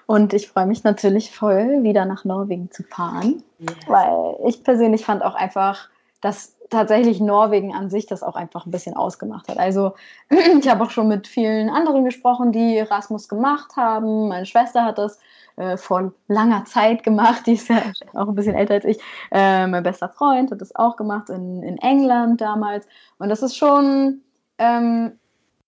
Und ich freue mich natürlich voll, wieder nach Norwegen zu fahren. Yes. Weil ich persönlich fand auch einfach, dass tatsächlich Norwegen an sich das auch einfach ein bisschen ausgemacht hat. Also [clears throat] ich habe auch schon mit vielen anderen gesprochen, die Erasmus gemacht haben. Meine Schwester hat das äh, vor langer Zeit gemacht, die ist ja [laughs] auch ein bisschen älter als ich. Äh, mein bester Freund hat das auch gemacht in, in England damals. Und das ist schon ähm,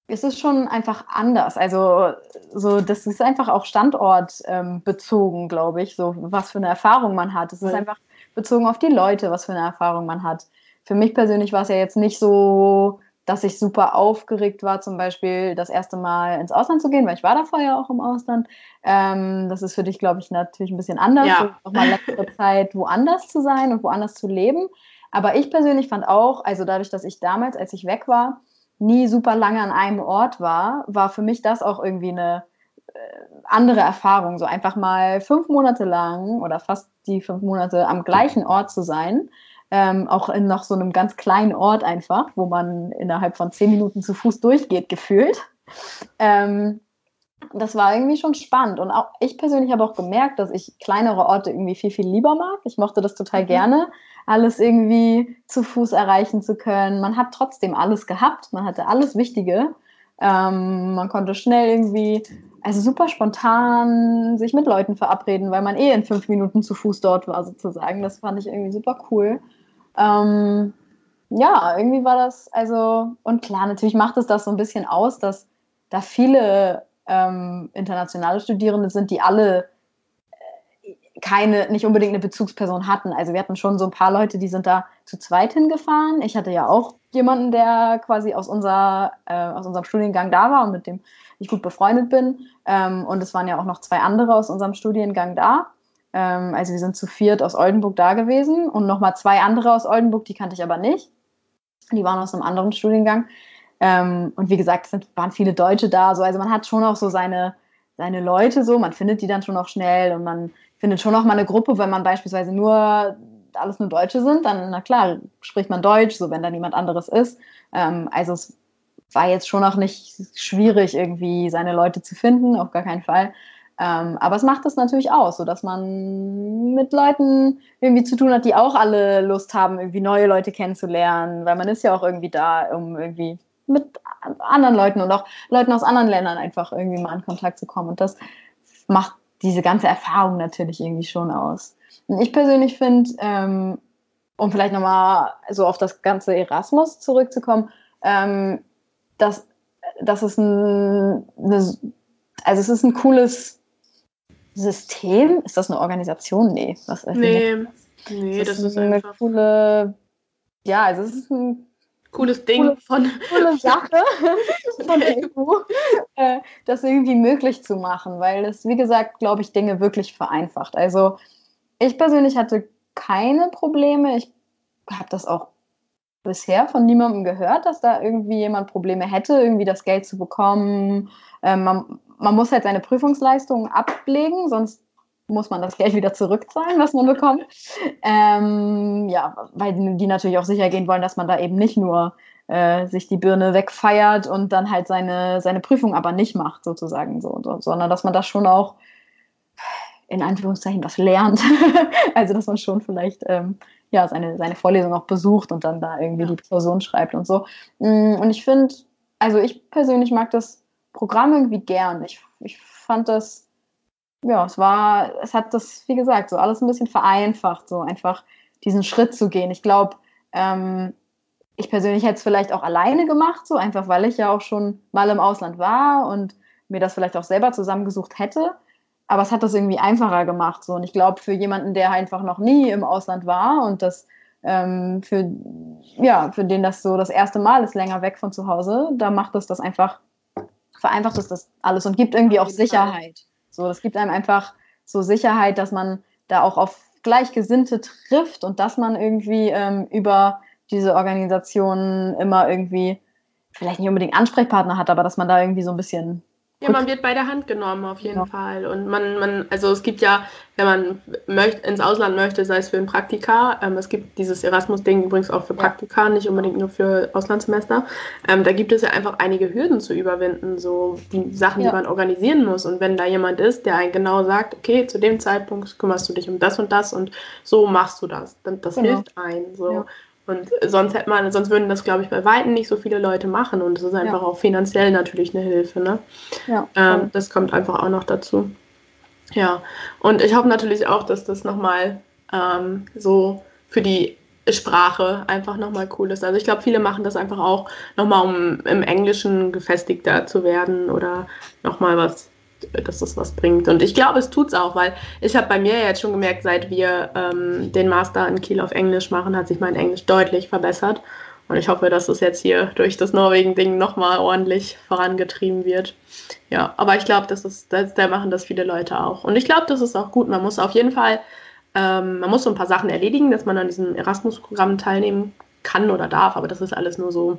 es ist schon einfach anders. Also so, das ist einfach auch standortbezogen, ähm, glaube ich, so was für eine Erfahrung man hat. Es ist einfach bezogen auf die Leute, was für eine Erfahrung man hat. Für mich persönlich war es ja jetzt nicht so, dass ich super aufgeregt war, zum Beispiel das erste Mal ins Ausland zu gehen, weil ich war da vorher auch im Ausland. Ähm, das ist für dich, glaube ich, natürlich ein bisschen anders, ja. auch mal letzte [laughs] Zeit woanders zu sein und woanders zu leben. Aber ich persönlich fand auch, also dadurch, dass ich damals, als ich weg war, nie super lange an einem Ort war, war für mich das auch irgendwie eine äh, andere Erfahrung. So einfach mal fünf Monate lang oder fast die fünf Monate am gleichen Ort zu sein. Ähm, auch in noch so einem ganz kleinen Ort einfach, wo man innerhalb von zehn Minuten zu Fuß durchgeht, gefühlt. Ähm, das war irgendwie schon spannend. Und auch ich persönlich habe auch gemerkt, dass ich kleinere Orte irgendwie viel, viel lieber mag. Ich mochte das total mhm. gerne alles irgendwie zu Fuß erreichen zu können. Man hat trotzdem alles gehabt, man hatte alles Wichtige. Ähm, man konnte schnell irgendwie, also super spontan sich mit Leuten verabreden, weil man eh in fünf Minuten zu Fuß dort war, sozusagen. Das fand ich irgendwie super cool. Ähm, ja, irgendwie war das, also, und klar, natürlich macht es das so ein bisschen aus, dass da viele ähm, internationale Studierende sind, die alle keine, nicht unbedingt eine Bezugsperson hatten. Also wir hatten schon so ein paar Leute, die sind da zu zweit hingefahren. Ich hatte ja auch jemanden, der quasi aus, unser, äh, aus unserem Studiengang da war und mit dem ich gut befreundet bin. Ähm, und es waren ja auch noch zwei andere aus unserem Studiengang da. Ähm, also wir sind zu viert aus Oldenburg da gewesen und nochmal zwei andere aus Oldenburg, die kannte ich aber nicht. Die waren aus einem anderen Studiengang. Ähm, und wie gesagt, es waren viele Deutsche da. So. Also man hat schon auch so seine, seine Leute so, man findet die dann schon auch schnell und man findet schon noch mal eine Gruppe, wenn man beispielsweise nur alles nur Deutsche sind, dann, na klar, spricht man Deutsch, so wenn da niemand anderes ist. Ähm, also es war jetzt schon auch nicht schwierig, irgendwie seine Leute zu finden, auf gar keinen Fall. Ähm, aber es macht es natürlich aus, so dass man mit Leuten irgendwie zu tun hat, die auch alle Lust haben, irgendwie neue Leute kennenzulernen, weil man ist ja auch irgendwie da, um irgendwie mit anderen Leuten und auch Leuten aus anderen Ländern einfach irgendwie mal in Kontakt zu kommen. Und das macht diese ganze Erfahrung natürlich irgendwie schon aus. Und ich persönlich finde, ähm, um vielleicht nochmal so auf das ganze Erasmus zurückzukommen, ähm, dass, dass es ein, eine, also es ist ein cooles System? Ist das eine Organisation? Nee. Was, nee, nee, das, das ist, eine einfach... coole, ja, also es ist ein cooles Ding coole, von coole Sache [laughs] von der EU, äh, das irgendwie möglich zu machen, weil es, wie gesagt, glaube ich, Dinge wirklich vereinfacht. Also ich persönlich hatte keine Probleme. Ich habe das auch bisher von niemandem gehört, dass da irgendwie jemand Probleme hätte, irgendwie das Geld zu bekommen. Ähm, man, man muss halt seine Prüfungsleistungen ablegen, sonst muss man das Geld wieder zurückzahlen, was man bekommt. Ähm, ja, weil die natürlich auch sicher gehen wollen, dass man da eben nicht nur äh, sich die Birne wegfeiert und dann halt seine, seine Prüfung aber nicht macht, sozusagen, so, so sondern dass man das schon auch in Anführungszeichen was lernt. [laughs] also, dass man schon vielleicht ähm, ja, seine, seine Vorlesung auch besucht und dann da irgendwie die Klausuren schreibt und so. Mm, und ich finde, also ich persönlich mag das Programm irgendwie gern. Ich, ich fand das ja, es war, es hat das, wie gesagt, so alles ein bisschen vereinfacht, so einfach diesen Schritt zu gehen. Ich glaube, ähm, ich persönlich hätte es vielleicht auch alleine gemacht, so einfach weil ich ja auch schon mal im Ausland war und mir das vielleicht auch selber zusammengesucht hätte. Aber es hat das irgendwie einfacher gemacht. So. Und ich glaube, für jemanden, der einfach noch nie im Ausland war und das ähm, für, ja, für den das so das erste Mal ist, länger weg von zu Hause, da macht es das einfach, vereinfacht es das alles und gibt irgendwie auch Sicherheit. So, das gibt einem einfach so Sicherheit, dass man da auch auf Gleichgesinnte trifft und dass man irgendwie ähm, über diese Organisationen immer irgendwie vielleicht nicht unbedingt Ansprechpartner hat, aber dass man da irgendwie so ein bisschen ja, man wird bei der Hand genommen auf jeden ja. Fall. Und man, man, also es gibt ja, wenn man möcht, ins Ausland möchte, sei es für ein Praktika, ähm, es gibt dieses Erasmus-Ding übrigens auch für Praktika, ja. nicht unbedingt nur für Auslandssemester. Ähm, da gibt es ja einfach einige Hürden zu überwinden, so die Sachen, ja. die man organisieren muss. Und wenn da jemand ist, der einen genau sagt, okay, zu dem Zeitpunkt kümmerst du dich um das und das und so machst du das, dann das genau. hilft einem. So. Und sonst hätte man, sonst würden das, glaube ich, bei Weitem nicht so viele Leute machen. Und es ist einfach ja. auch finanziell natürlich eine Hilfe. Ne? Ja, ähm, das kommt einfach auch noch dazu. Ja, und ich hoffe natürlich auch, dass das nochmal ähm, so für die Sprache einfach nochmal cool ist. Also ich glaube, viele machen das einfach auch nochmal, um im Englischen gefestigter zu werden oder nochmal was dass das was bringt. Und ich glaube, es tut es auch, weil ich habe bei mir jetzt schon gemerkt, seit wir ähm, den Master in Kiel auf Englisch machen, hat sich mein Englisch deutlich verbessert. Und ich hoffe, dass es jetzt hier durch das Norwegen-Ding nochmal ordentlich vorangetrieben wird. Ja, aber ich glaube, das ist, das, da machen das viele Leute auch. Und ich glaube, das ist auch gut. Man muss auf jeden Fall, ähm, man muss so ein paar Sachen erledigen, dass man an diesem Erasmus-Programm teilnehmen kann oder darf, aber das ist alles nur so.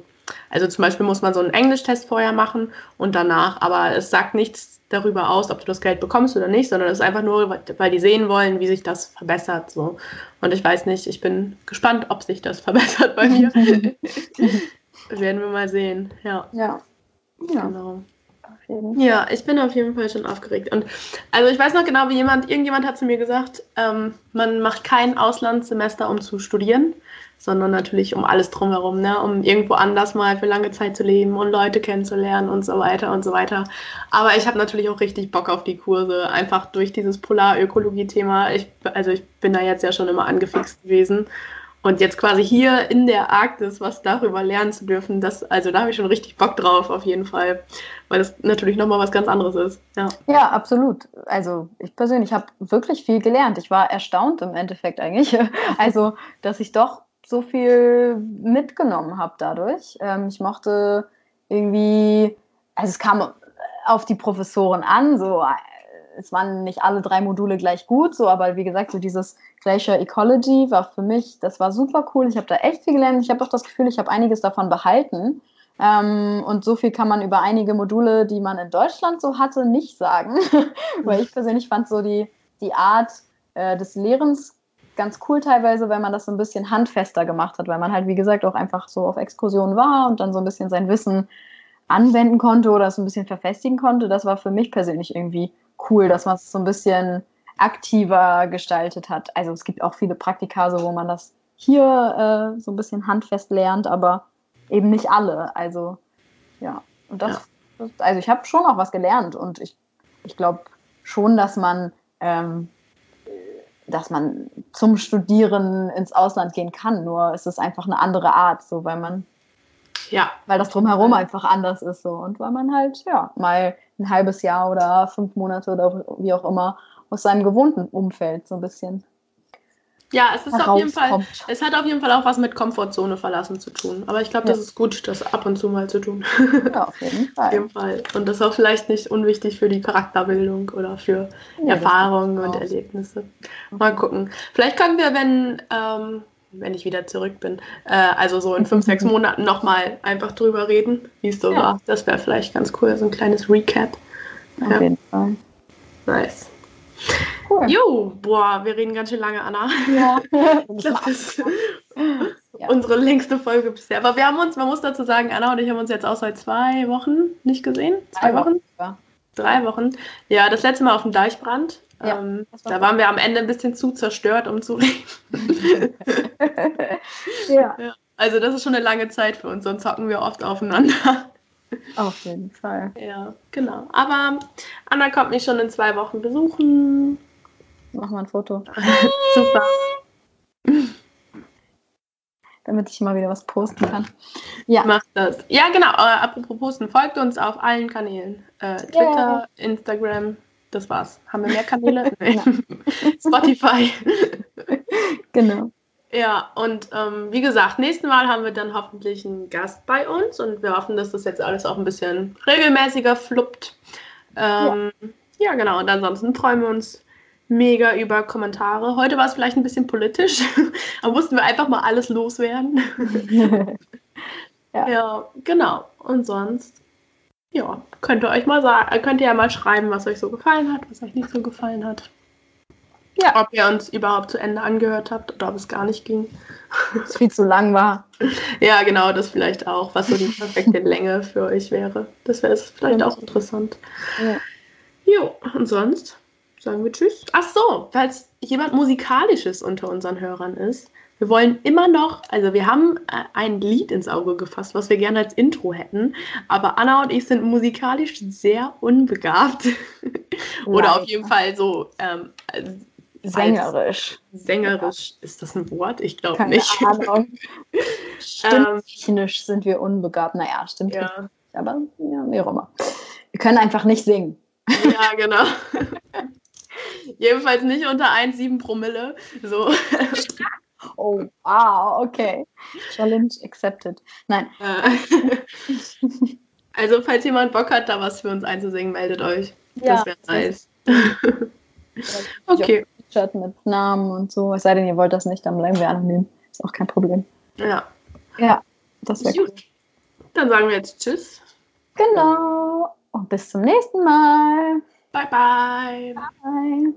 Also zum Beispiel muss man so einen Englischtest vorher machen und danach, aber es sagt nichts darüber aus, ob du das Geld bekommst oder nicht, sondern es ist einfach nur, weil die sehen wollen, wie sich das verbessert. So. Und ich weiß nicht, ich bin gespannt, ob sich das [laughs] verbessert bei mir. [laughs] Werden wir mal sehen. Ja. Ja. ja. Genau. Ja, ich bin auf jeden Fall schon aufgeregt. Und also ich weiß noch genau, wie jemand, irgendjemand hat zu mir gesagt, ähm, man macht kein Auslandssemester, um zu studieren, sondern natürlich um alles drumherum, ne? um irgendwo anders mal für lange Zeit zu leben und Leute kennenzulernen und so weiter und so weiter. Aber ich habe natürlich auch richtig Bock auf die Kurse, einfach durch dieses Polarökologie-Thema. Ich, also ich bin da jetzt ja schon immer angefixt gewesen. Und jetzt quasi hier in der Arktis was darüber lernen zu dürfen, das, also da habe ich schon richtig Bock drauf, auf jeden Fall. Weil das natürlich nochmal was ganz anderes ist. Ja, ja absolut. Also ich persönlich habe wirklich viel gelernt. Ich war erstaunt im Endeffekt eigentlich. [laughs] Also, dass ich doch so viel mitgenommen habe dadurch. Ähm, ich mochte irgendwie, also es kam auf die Professoren an, so es waren nicht alle drei Module gleich gut, so, aber wie gesagt, so dieses Glacier Ecology war für mich, das war super cool. Ich habe da echt viel gelernt. Ich habe auch das Gefühl, ich habe einiges davon behalten. Ähm, und so viel kann man über einige Module, die man in Deutschland so hatte, nicht sagen. [laughs] Weil ich persönlich fand so die, die Art äh, des Lehrens ganz cool teilweise, weil man das so ein bisschen handfester gemacht hat, weil man halt, wie gesagt, auch einfach so auf Exkursionen war und dann so ein bisschen sein Wissen anwenden konnte oder es ein bisschen verfestigen konnte. Das war für mich persönlich irgendwie cool, dass man es so ein bisschen aktiver gestaltet hat. Also es gibt auch viele Praktika, so, wo man das hier äh, so ein bisschen handfest lernt, aber eben nicht alle. Also ja, und das, ja. also ich habe schon auch was gelernt und ich, ich glaube schon, dass man ähm, dass man zum Studieren ins Ausland gehen kann. Nur es ist einfach eine andere Art, so weil man ja, weil das drumherum einfach anders ist so und weil man halt ja mal ein halbes Jahr oder fünf Monate oder wie auch immer aus seinem gewohnten Umfeld so ein bisschen. Ja, es ist auf jeden Fall, es hat auf jeden Fall auch was mit Komfortzone verlassen zu tun. Aber ich glaube, das Ja. ist gut, das ab und zu mal zu tun. Ja, auf jeden [laughs] auf Fall. jeden Fall. Und das ist auch vielleicht nicht unwichtig für die Charakterbildung oder für das Erfahrungen und. Erlebnisse. Mal gucken. Vielleicht können wir, wenn, ähm, wenn ich wieder zurück bin, äh, also so in fünf, sechs [laughs] Monaten nochmal einfach drüber reden, wie es so Ja. war. Das wäre vielleicht ganz cool, so ein kleines Recap. Auf Ja. jeden Fall. Nice. Cool. Jo, boah, wir reden ganz schön lange, Anna. Ja. [laughs] Ich glaube, das ist Ja. unsere längste Folge bisher. Aber wir haben uns, man muss dazu sagen, Anna und ich haben uns jetzt auch seit zwei Wochen nicht gesehen. Zwei Wochen? Ja. Drei Wochen. Ja, das letzte Mal auf dem Deichbrand. Ja, ähm, war da waren wir am Ende ein bisschen zu zerstört, um zu reden. [laughs] ja, Ja. Also das ist schon eine lange Zeit für uns, sonst zocken wir oft aufeinander. Auf jeden Fall. Ja, genau. Aber Anna kommt mich schon in zwei Wochen besuchen. Mach mal ein Foto, [laughs] Super. damit ich mal wieder was posten kann. Ja, Macht das. Ja, genau. Äh, apropos posten, folgt uns auf allen Kanälen. Äh, Twitter, Instagram, das war's. Haben wir mehr Kanäle? [laughs] [laughs] Spotify. genau. Ja, und ähm, wie gesagt, nächsten Mal haben wir dann hoffentlich einen Gast bei uns und wir hoffen, dass das jetzt alles auch ein bisschen regelmäßiger fluppt. Ähm, ja. genau. Und ansonsten freuen wir uns mega über Kommentare. Heute war es vielleicht ein bisschen politisch, [laughs] aber mussten wir einfach mal alles loswerden. [laughs] Ja. ja, genau. Und sonst, ja, könnt ihr euch mal sagen, könnt ihr ja mal schreiben, was euch so gefallen hat, was euch nicht so gefallen hat. Ja. Ob ihr uns überhaupt zu Ende angehört habt oder ob es gar nicht ging. [laughs] es viel zu lang war. Ja, genau, das vielleicht auch, was so die [laughs] perfekte Länge für euch wäre. Das wäre vielleicht Ja. auch interessant. Ja. Jo, und sonst sagen wir Tschüss. Ach so, falls jemand Musikalisches unter unseren Hörern ist, wir wollen immer noch, also wir haben äh, ein Lied ins Auge gefasst, was wir gerne als Intro hätten, aber Anna und ich sind musikalisch sehr unbegabt. [laughs] Oder auf jeden Fall so ähm, Sängerisch. sängerisch. Ist das ein Wort? Ich glaube Keine nicht. Ahnung. [laughs] Stimmtechnisch sind wir unbegabt. Naja, stimmt. Ja, Aber ja, wie auch immer. Wir können einfach nicht singen. ja, genau. [laughs] Jedenfalls nicht unter 1,7 Promille. So. [laughs] Oh, wow, okay. Challenge accepted. Nein, Äh, also, falls jemand Bock hat, da was für uns einzusingen, meldet euch. das wäre nice. Okay, Chat mit Namen und so. Es sei denn, ihr wollt das nicht, dann bleiben wir anonym. Ist auch kein Problem. ja. Ja, das wäre cool. Gut. Dann sagen wir jetzt Tschüss. Genau. Und bis zum nächsten Mal. Bye, bye. Bye.